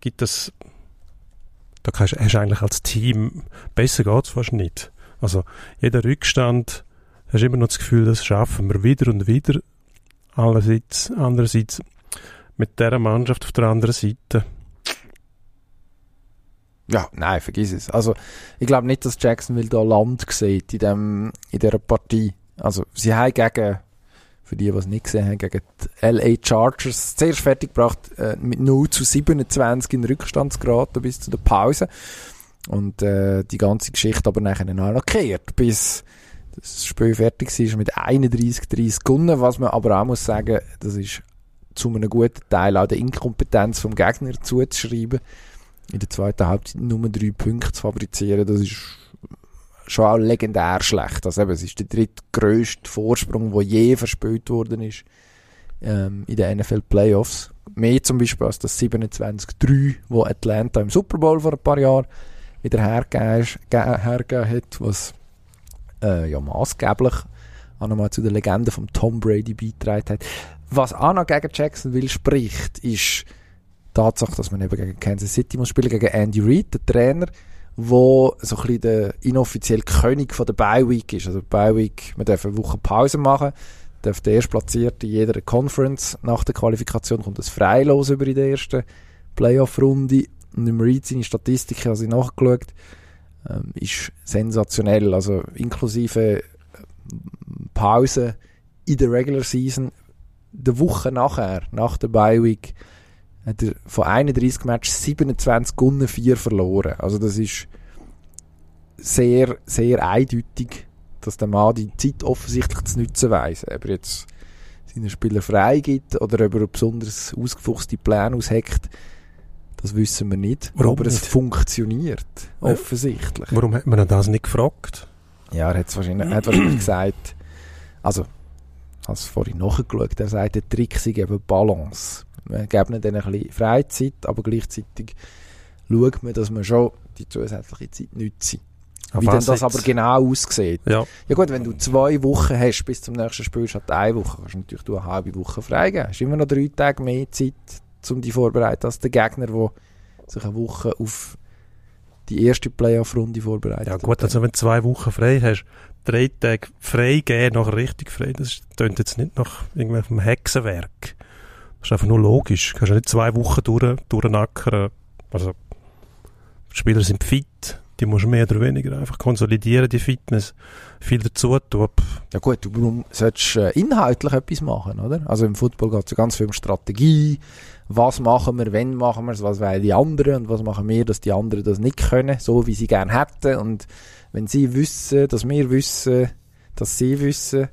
gibt es, da kannst, hast du eigentlich als Team, besser geht es fast nicht. Also, jeder Rückstand, hast du immer noch das Gefühl, das schaffen wir wieder und wieder. Allerseits, andererseits, mit dieser Mannschaft auf der anderen Seite. Ja, nein, vergiss es. Also, ich glaube nicht, dass Jacksonville da Land sieht in, dem, in dieser Partie. Also, sie haben gegen, für die, die es nicht gesehen haben, gegen die LA Chargers zuerst fertiggebracht, äh, mit 0 zu 27 in Rückstand geraten bis zu der Pause. Und äh, die ganze Geschichte aber nachher noch gekehrt, bis das Spiel fertig war mit 31-30 gewonnen, was man aber auch muss sagen, das ist zu einem guten Teil auch der Inkompetenz vom Gegner zuzuschreiben. In der zweiten Halbzeit nur drei Punkte zu fabrizieren, das ist schon auch legendär schlecht. Also eben, es ist der drittgrößte Vorsprung, der je verspielt worden ist ähm, in den NFL Playoffs. Mehr zum Beispiel als das 27-3, wo Atlanta im Super Bowl vor ein paar Jahren wieder hergegeben, hat, was äh, ja maßgeblich auch nochmal zu der Legende von Tom Brady beigetragen hat. Was auch noch gegen Jacksonville spricht, ist Tatsache, dass man eben gegen Kansas City muss spielen, gegen Andy Reid, der Trainer, wo so ein bisschen der inoffizielle König von der Bye Week ist. Also Bye Week, man darf eine Woche Pause machen, darf der Erstplatzierte in jeder Conference nach der Qualifikation kommt das freilos über in der ersten Playoff-Runde. Und im Reed seine Statistik, habe ich nachgeschaut, ähm, ist sensationell. Also inklusive äh, Pause in der Regular Season, der Woche nachher, nach der Bye Week, hat er von 31 Matches 27 gewonnen, 4 verloren. Also das ist sehr, sehr eindeutig, dass der Mann die Zeit offensichtlich zu nutzen weiss. Ob er jetzt seinen Spieler freigibt oder ob er besonders ausgefuchste Pläne ausheckt, das wissen wir nicht. Warum Aber es nicht? funktioniert, offensichtlich. Warum hat man das nicht gefragt? Ja, er hat's wahrscheinlich, hat wahrscheinlich gesagt, also, es vorhin nachgeschaut, er sagt, der Trick sei eben Balance. Wir geben ihnen dann ein bisschen Freizeit, aber gleichzeitig schaut man, dass man schon die zusätzliche Zeit nützt. Wie denn das aber genau aussieht. Ja, Ja gut, wenn du zwei Wochen hast bis zum nächsten Spiel, statt eine Woche, kannst du natürlich eine halbe Woche freigeben. Hast immer noch drei Tage mehr Zeit, um dich vorzubereiten, als der Gegner, der sich eine Woche auf die erste Playoff-Runde vorbereitet. ja gut, also wenn du zwei Wochen frei hast, drei Tage frei geben, nachher richtig frei, das klingt jetzt nicht nach irgendwelchem Hexenwerk. Das ist einfach nur logisch. Du kannst ja nicht zwei Wochen durch, durchnackern. Also, die Spieler sind fit, die musst du mehr oder weniger einfach konsolidieren, die Fitness. Viel dazu tun. Ja gut, du solltest äh, inhaltlich etwas machen, oder? Also im Football geht es ja ganz viel um Strategie. Was machen wir, wenn machen wir es, was wollen die anderen und was machen wir, dass die anderen das nicht können, so wie sie gerne hätten. Und wenn sie wissen, dass wir wissen, dass sie wissen,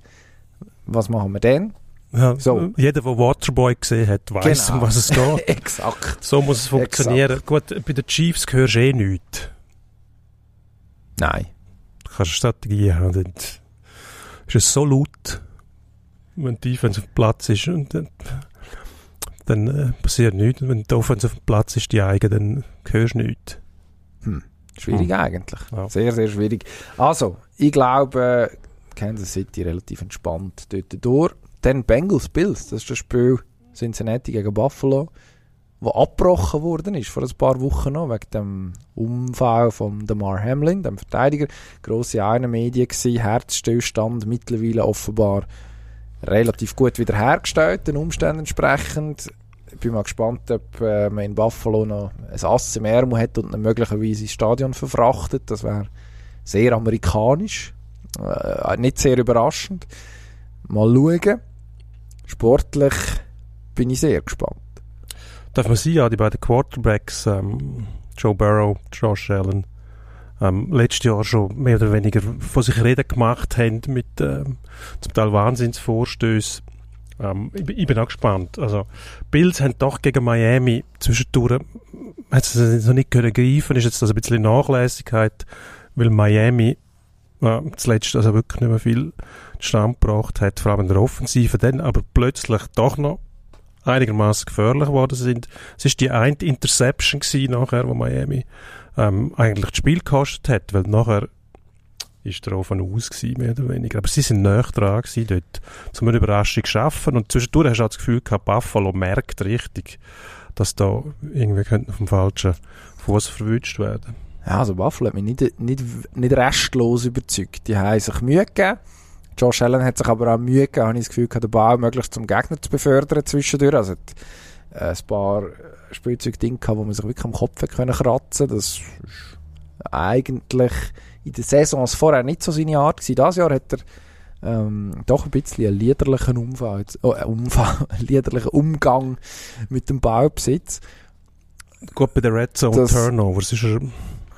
was machen wir dann? Ja, So. Jeder, der Waterboy gesehen hat, weiß, Genau. um was es geht. Exakt. So muss es funktionieren. Gut, bei den Chiefs hörst du eh nichts. Nein. Du kannst eine Strategie haben. Dann ist es so laut, wenn die Defense auf dem Platz ist und dann, dann äh, passiert nichts. Und wenn die Offense auf dem Platz ist, die eigene, dann hörst du nichts. Schwierig Hm. eigentlich. Ja. Sehr, sehr schwierig. Also, ich glaube, äh, Kansas City relativ entspannt dort durch. Dann Bengals Bills, das ist das Spiel Cincinnati gegen Buffalo, wo abgebrochen worden ist vor ein paar Wochen noch, wegen dem Unfall von Damar Hamlin, dem Verteidiger. Grosse eine Medien gewesen, Herzstillstand, mittlerweile offenbar relativ gut wiederhergestellt, den Umständen entsprechend. Ich bin mal gespannt, ob äh, man in Buffalo noch ein Ass im Ärmel hat und möglicherweise ins Stadion verfrachtet. Das wäre sehr amerikanisch, äh, nicht sehr überraschend. Mal schauen. Sportlich bin ich sehr gespannt. Darf man sehen, ja, die beiden Quarterbacks, ähm, Joe Burrow, Josh Allen, ähm, letztes Jahr schon mehr oder weniger von sich reden gemacht haben mit ähm, zum Teil Wahnsinnsvorstößen. Ähm, ich, bin- ich bin auch gespannt. Also, Bills haben doch gegen Miami zwischendurch, hat es noch nicht können greifen, ist jetzt das ein bisschen Nachlässigkeit, weil Miami äh, zuletzt also wirklich nicht mehr viel zustande gebracht hat, vor allem in der Offensive, dann aber plötzlich doch noch einigermaßen gefährlich geworden sind. Es ist die eine Interception gewesen nachher, wo Miami ähm, eigentlich das Spiel gekostet hat, weil nachher ist der Ofen aus gewesen, mehr oder weniger. Aber sie sind näher dran gewesen dort, zum eine Überraschung schaffen und zwischendurch hast du auch das Gefühl gehabt, Buffalo merkt richtig, dass da irgendwie könnte auf dem falschen Fuß verwünscht werden. Ja, also Buffalo hat mich nicht, nicht, nicht restlos überzeugt. Die haben sich Mühe gegeben. Josh Allen hat sich aber auch Mühe gegeben, habe ich das Gefühl den Ball möglichst zum Gegner zu befördern zwischendurch. Also hat äh, ein paar Spielzeugdinge gehabt, wo man sich wirklich am Kopf können kratzen. Das ist eigentlich in den Saisons vorher nicht so seine Art gewesen. Dieses Jahr hat er ähm, doch ein bisschen einen liederlichen Umfall, oh, äh, Umfall, einen liederlichen Umgang mit dem Ballbesitz. Gut, bei den Red Zone Das- Turnovers ist er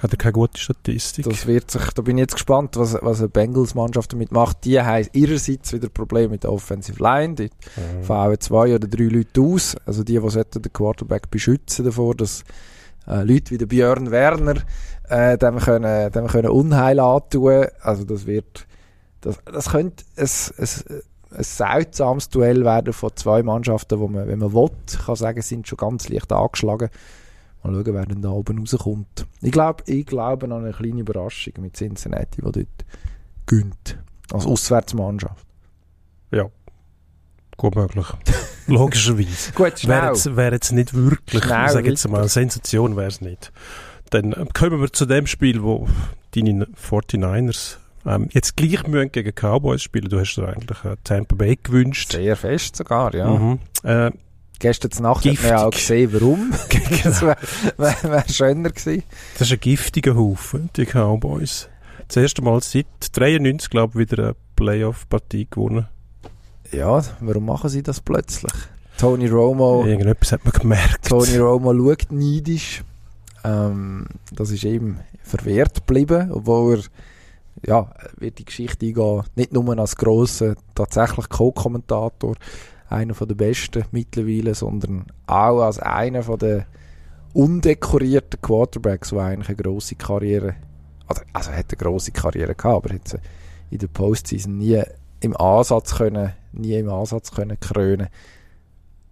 Hat er keine gute Statistik. Das wird sich, da bin ich jetzt gespannt, was, was eine Bengals-Mannschaft damit macht. Die haben ihrerseits wieder Probleme mit der Offensive Line. Die Mhm. fallen zwei oder drei Leute aus. Also die, die sollten den Quarterback beschützen davor, dass äh, Leute wie der Björn Werner äh, dem, können, dem können Unheil antun. Also das wird, das, das könnte ein, ein, ein seltsames Duell werden von zwei Mannschaften, wo man, wenn man will, kann sagen, sind schon ganz leicht angeschlagen. Mal schauen, wer denn da oben rauskommt. Ich glaube ich glaube an eine kleine Überraschung mit Cincinnati, die dort gönnt. Als Auswärtsmannschaft. Gut möglich. Logischerweise. Gut, Wäre jetzt, wär jetzt nicht wirklich, Schnell, ich sage jetzt mal, eine Sensation wäre es nicht. Dann ähm, kommen wir zu dem Spiel, wo deine 49ers ähm, jetzt gleich müssen gegen Cowboys spielen. Du hast dir eigentlich äh, Tampa Bay gewünscht. Sehr fest sogar, ja. Mhm. Äh, Gestern Nacht hat man ja auch Giftig. gesehen, warum. das wäre wär, wär schöner gewesen. das ist ein giftiger Haufen, die Cowboys. Das erste Mal seit 93, glaube ich, wieder eine Playoff-Partie gewonnen. Ja, warum machen sie das plötzlich? Tony Romo, Irgendetwas hat man gemerkt. Tony Romo schaut neidisch. Ähm, das ist eben verwehrt geblieben, obwohl er ja, wird die Geschichte eingehen, nicht nur als grosser, tatsächlich Co-Kommentator, einer der besten mittlerweile, sondern auch als einer der undekorierten Quarterbacks, der eigentlich eine grosse Karriere, also, er hat eine grosse Karriere gehabt, aber hat in der Postseason nie im Ansatz können, nie im Ansatz können krönen.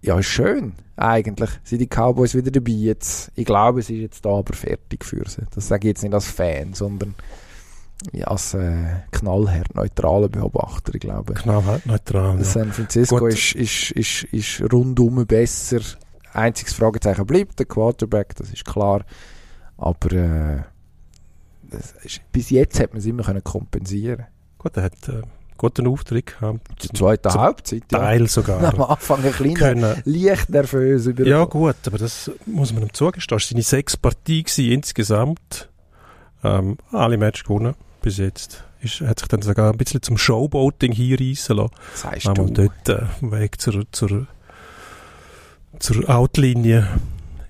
Ja, ist schön, eigentlich. Sind die Cowboys wieder dabei jetzt. Ich glaube, es ist jetzt da aber fertig für sie. Das sage ich jetzt nicht als Fan, sondern ja, als äh, knallhart neutraler Beobachter, ich glaube. Knallhart neutral. Ja. San Francisco Gut. ist, ist, ist, ist rundum besser. Einziges Fragezeichen bleibt der Quarterback, das ist klar. Aber äh, das ist, bis jetzt hat man es immer können kompensieren Gut, er hat äh, guten Auftritt gehabt. Die zweite Zum Halbzeit, ja. Teil sogar. Am Anfang ein kleiner, können. leicht nervös über Ja gut, aber das muss man ihm zugestehen. Es war seine sechs Partien insgesamt. Ähm, alle Matches gewonnen bis jetzt. Ist, hat sich dann sogar ein bisschen zum Showboating hier reissen lassen. sagst Einmal du. dort äh, Weg zur, zur, zur Outlinie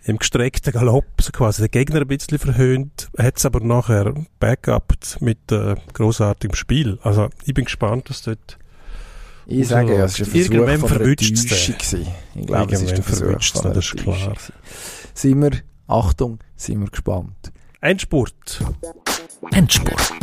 im gestreckten Galopp so quasi den Gegner ein bisschen verhöhnt, hat es aber nachher backupt mit äh, großartigem Spiel. Also ich bin gespannt, was dort Ich sage ja, es war ein Versuch Irgendwann von einer Täuschung. gewesen. Ich glaube, es ist Irgendwann Versuch von einer das ist klar. Sind wir, Achtung, sind wir gespannt. Endspurt. Endspurt.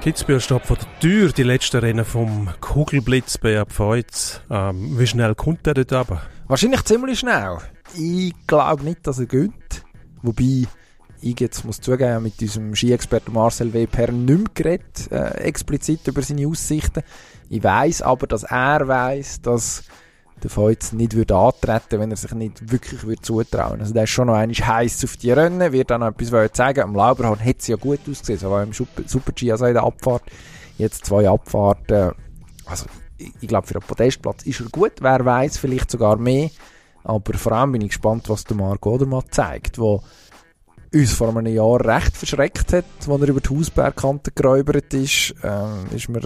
Kitzbühel steht vor der Tür, die letzten Rennen vom Kugelblitz bei Abfeuz. Ähm, wie schnell kommt der dort runter? Wahrscheinlich ziemlich schnell. Ich glaube nicht, dass er gönnt. Wobei, ich jetzt muss zugeben, mit unserem Ski-Experten Marcel W. Per nicht mehr geredet, äh, explizit über seine Aussichten. Ich weiß aber, dass er weiß, dass der Feuz nicht würde antreten, wenn er sich nicht wirklich würde zutrauen. Also der ist schon noch einmal heiß auf die Rennen, wird dann noch etwas sagen. Am Lauberhorn hat es ja gut ausgesehen, sowohl im Super- Super-G als auch in der Abfahrt. Jetzt zwei Abfahrten. Also ich, ich glaube, für den Podestplatz ist er gut. Wer weiß, vielleicht sogar mehr. Aber vor allem bin ich gespannt, was der Marco Odermatt zeigt, wo uns vor einem Jahr recht verschreckt hat, als er über die Hausbergkante geräubert ist. Ähm, ist mir,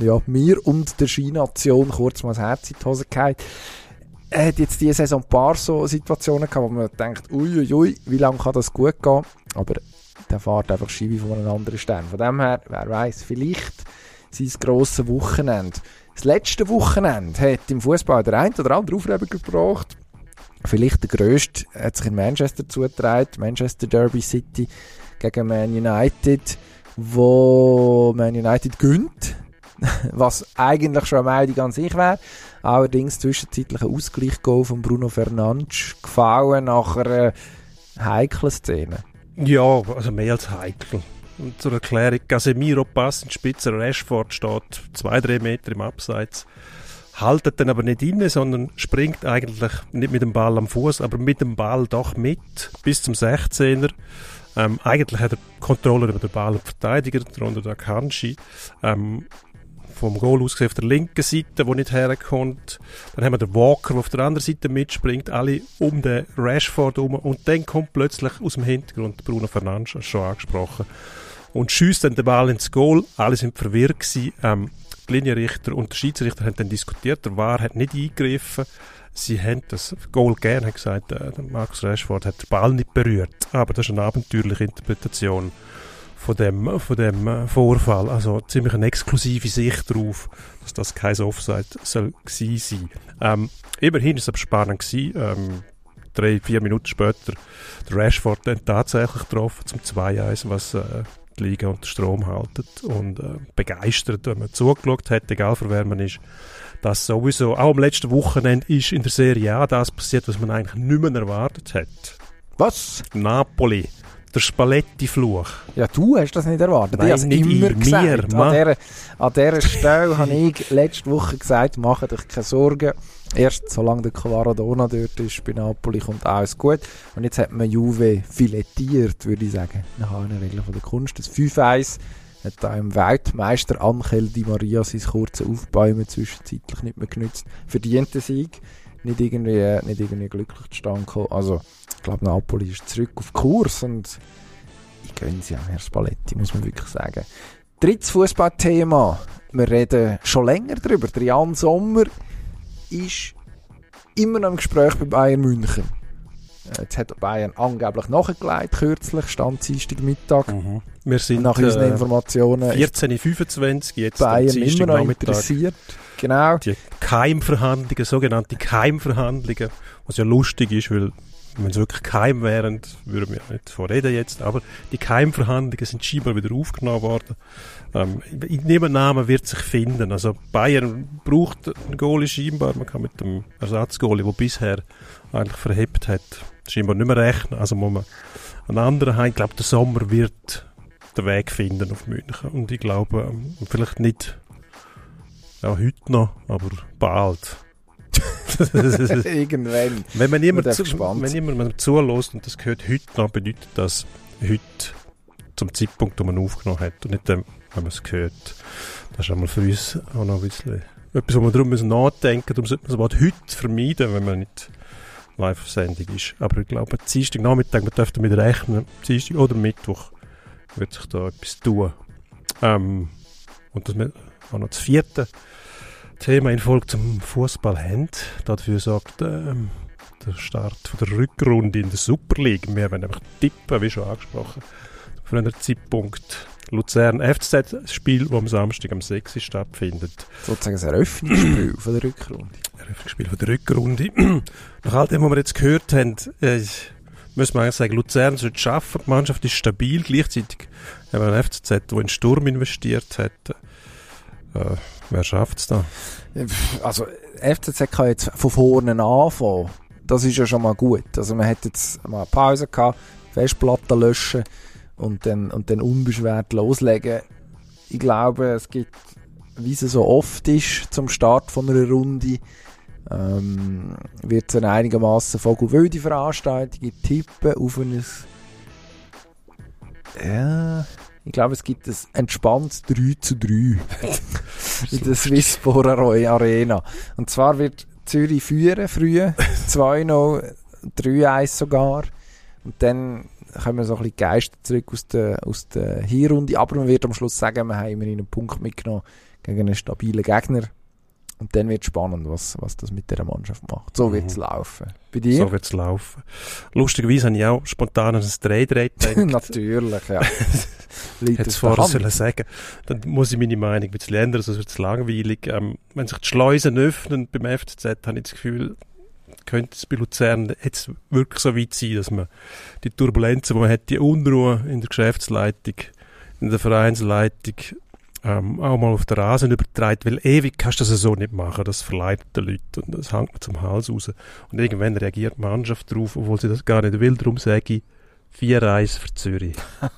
ja, mir und der Skination kurz mal das Herz in die Hose gefallen. Er hat jetzt diese Saison ein paar so Situationen gehabt, wo man denkt, uiuiui, wie lange kann das gut gehen? Aber der fährt einfach wie von einem anderen Stern. Von dem her, wer weiß, vielleicht sein grosses Wochenende. Das letzte Wochenende hat im Fußball der ein oder andere Aufreger gebracht. Vielleicht der grösste hat sich in Manchester zugetragen, Manchester Derby City gegen Man United, wo Man United gönnt, was eigentlich schon eine Meldung an sich wäre. Allerdings zwischenzeitlich ein Ausgleichsgoal von Bruno Fernandes gefallen nach einer heiklen Szene. Ja, also mehr als heikel. Und zur Erklärung, Casemiro passt in die Spitze, Rashford steht zwei, drei Meter im Abseits, haltet dann aber nicht inne, sondern springt eigentlich nicht mit dem Ball am Fuß, aber mit dem Ball doch mit bis zum 16er. Ähm, eigentlich hat er Kontrolle über den Ball und Verteidiger, darunter der Kanji. Ähm, vom Goal aus gesehen auf der linken Seite, wo nicht herkommt. Dann haben wir den Walker, der auf der anderen Seite mitspringt, alle um den Rashford herum. Und dann kommt plötzlich aus dem Hintergrund Bruno Fernandes, schon angesprochen, und schießt dann den Ball ins Goal. Alle sind verwirrt gewesen. Ähm, die Linienrichter und der Schiedsrichter haben dann diskutiert, der VAR hat nicht eingegriffen. Sie haben das Goal gern, hat gesagt, äh, der Marcus Rashford hat den Ball nicht berührt. Aber das ist eine abenteuerliche Interpretation von dem, von dem äh, Vorfall. Also ziemlich eine exklusive Sicht darauf, dass das kein Offside soll sein. Ähm, immerhin ist es aber spannend gewesen. Ähm, drei, vier Minuten später der Rashford dann tatsächlich getroffen zum 2-1, was äh, die Liga unter Strom haltet und äh, begeistert, wenn man zugeschaut hat, egal für wer man ist. Das sowieso, auch am letzten Wochenende ist in der Serie A das passiert, was man eigentlich nicht mehr erwartet hat. Was? Napoli, der Spalletti-Fluch. Ja, du hast das nicht erwartet. Nein, ich habe nicht immer ich, gesagt. mir, an, dieser, an dieser Stelle habe ich letzte Woche gesagt, macht euch keine Sorgen. Erst solange der Quaradona dort ist, bei Napoli kommt alles gut. Und jetzt hat man Juve filettiert, würde ich sagen. Nach einer Regel von der Kunst. Das 5-1 hat da im Weltmeister Angel Di Maria sein kurzes Aufbäumen zwischenzeitlich nicht mehr genützt. Verdienter Sieg. Nicht irgendwie, nicht irgendwie glücklich zustande gekommen. Also, ich glaube, Napoli ist zurück auf Kurs und ich gönne sie auch, Herr Spalletti, muss man wirklich sagen. Drittes Fußballthema. Wir reden schon länger darüber. Der Jan Sommer ist immer noch im Gespräch bei Bayern München. Äh, Jetzt hat Bayern angeblich nachgelegt, kürzlich, stand Dienstag Mittag. Wir sind Nach unseren äh, Informationen ist 14.25 jetzt Bayern immer noch interessiert. Genau. Die Keimverhandlungen, sogenannte Keimverhandlungen, was ja lustig ist, weil wenn es wirklich Keim wären, würden wir nicht davon reden jetzt, aber die Keimverhandlungen sind scheinbar wieder aufgenommen worden. Ähm, in dem Namen wird sich finden. Also Bayern braucht einen Goalie scheinbar, man kann mit dem Ersatzgoalie, der bisher eigentlich verhebt hat, scheinbar nicht mehr rechnen. Also muss man einen anderen haben. Ich glaube, der Sommer wird den Weg finden auf München. Und ich glaube, ähm, vielleicht nicht ja, heute noch, aber bald. Irgendwann. wenn man darf zu, wenn jemand zulässt und das gehört heute noch, bedeutet das heute zum Zeitpunkt, wo man aufgenommen hat und nicht dann, wenn man es gehört. Das ist einmal für uns auch noch ein bisschen etwas, wo wir darum müssen nachdenken, darum sollte man das Wort heute vermeiden, wenn man nicht live auf Sendung ist. Aber ich glaube, Dienstag Nachmittag, man dürfte damit rechnen, Dienstag oder Mittwoch wird sich da etwas tun. Ähm, und das wir auch noch das vierte Thema in Folge zum Fußball haben. Dafür sorgt ähm, der Start von der Rückrunde in der Super League. Wir werden einfach tippen, wie schon angesprochen. Für einen Zeitpunkt Luzern das Spiel, das am Samstag am 6. stattfindet. Sozusagen das Eröffnungsspiel von der Rückrunde. Eröffnungsspiel von der Rückrunde. Nach all dem, was wir jetzt gehört haben, äh, müssen wir eigentlich sagen, Luzern sollte schaffen. Die Mannschaft ist stabil. Gleichzeitig haben wir einen FCZ, der in Sturm investiert hat. Äh, wer schafft es da? Also, FCZ kann jetzt von vorne anfangen. Das ist ja schon mal gut. Also, man hat jetzt mal eine Pause gehabt, Festplatte löschen und dann, und dann unbeschwert loslegen. Ich glaube, es gibt, wie es so oft ist, zum Start von einer Runde, ähm, wird es eine einigermaßen vogelwilde Veranstaltung. Ich tippe auf ein, ja, ich glaube, es gibt ein entspanntes 3 zu 3 in der Swisspor Arena. Und zwar wird Zürich führen, früh, 2-0, 3-1 sogar. Und dann kommen so ein bisschen Geister zurück aus der, aus der Hinrunde. Aber man wird am Schluss sagen, wir haben immerhin einen Punkt mitgenommen gegen einen stabilen Gegner. Und dann wird es spannend, was, was das mit dieser Mannschaft macht. So wird es Mhm. laufen. Bei dir? So wird es laufen. Lustigerweise habe ich auch spontan an ein 3-3 gedacht. Natürlich, ja. Hätte es der vorher sollen sagen. Dann muss ich meine Meinung ein bisschen ändern, sonst wird es langweilig. Ähm, wenn sich die Schleusen öffnen beim FCZ, habe ich das Gefühl, könnte es bei Luzern jetzt wirklich so weit sein, dass man die Turbulenzen, die man hat, die Unruhe in der Geschäftsleitung, in der Vereinsleitung, ähm, auch mal auf den Rasen übertreibt, weil ewig kannst du das so nicht machen, das verleitet den Leuten und das hängt mir zum Hals raus. Und irgendwann reagiert die Mannschaft darauf, obwohl sie das gar nicht will, darum sage ich 4-1 für Zürich.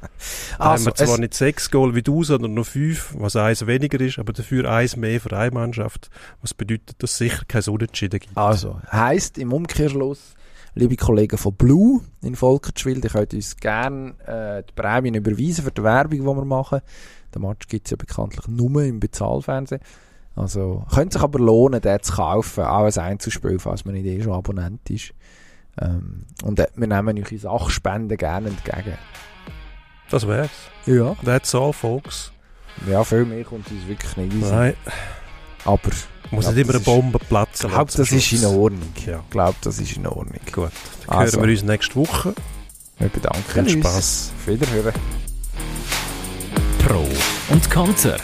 Da haben Also, wir zwar es- nicht sechs Goal wie du, sondern nur fünf, was eins weniger ist, aber dafür eins mehr für eine Mannschaft, was bedeutet, dass es sicher kein Unentschieden gibt. Also, heisst im Umkehrschluss, liebe Kollegen von Blue in Volkertschwil, ihr könnt uns gerne äh, die Prämien überweisen für die Werbung, die wir machen. Den Match gibt es ja bekanntlich nur im Bezahlfernsehen. Also, könnte sich aber lohnen, den zu kaufen, auch als Einzelspiel, falls man nicht eh schon Abonnent ist. Ähm, und äh, wir nehmen eure Sachspenden gerne entgegen. Das wär's. Ja. That's all, folks. Ja, viel mehr kommt uns wirklich nicht in den Sinn. Nein, Aber muss Ja, nicht immer eine Bombe platzen. ich glaube, das ist in. Ordnung. Ja. Ich glaube, das ist in Ordnung. Gut, dann Also. hören wir uns nächste Woche. Wir bedanken Viel uns. Spass. Wiederhören. Pro und Konter.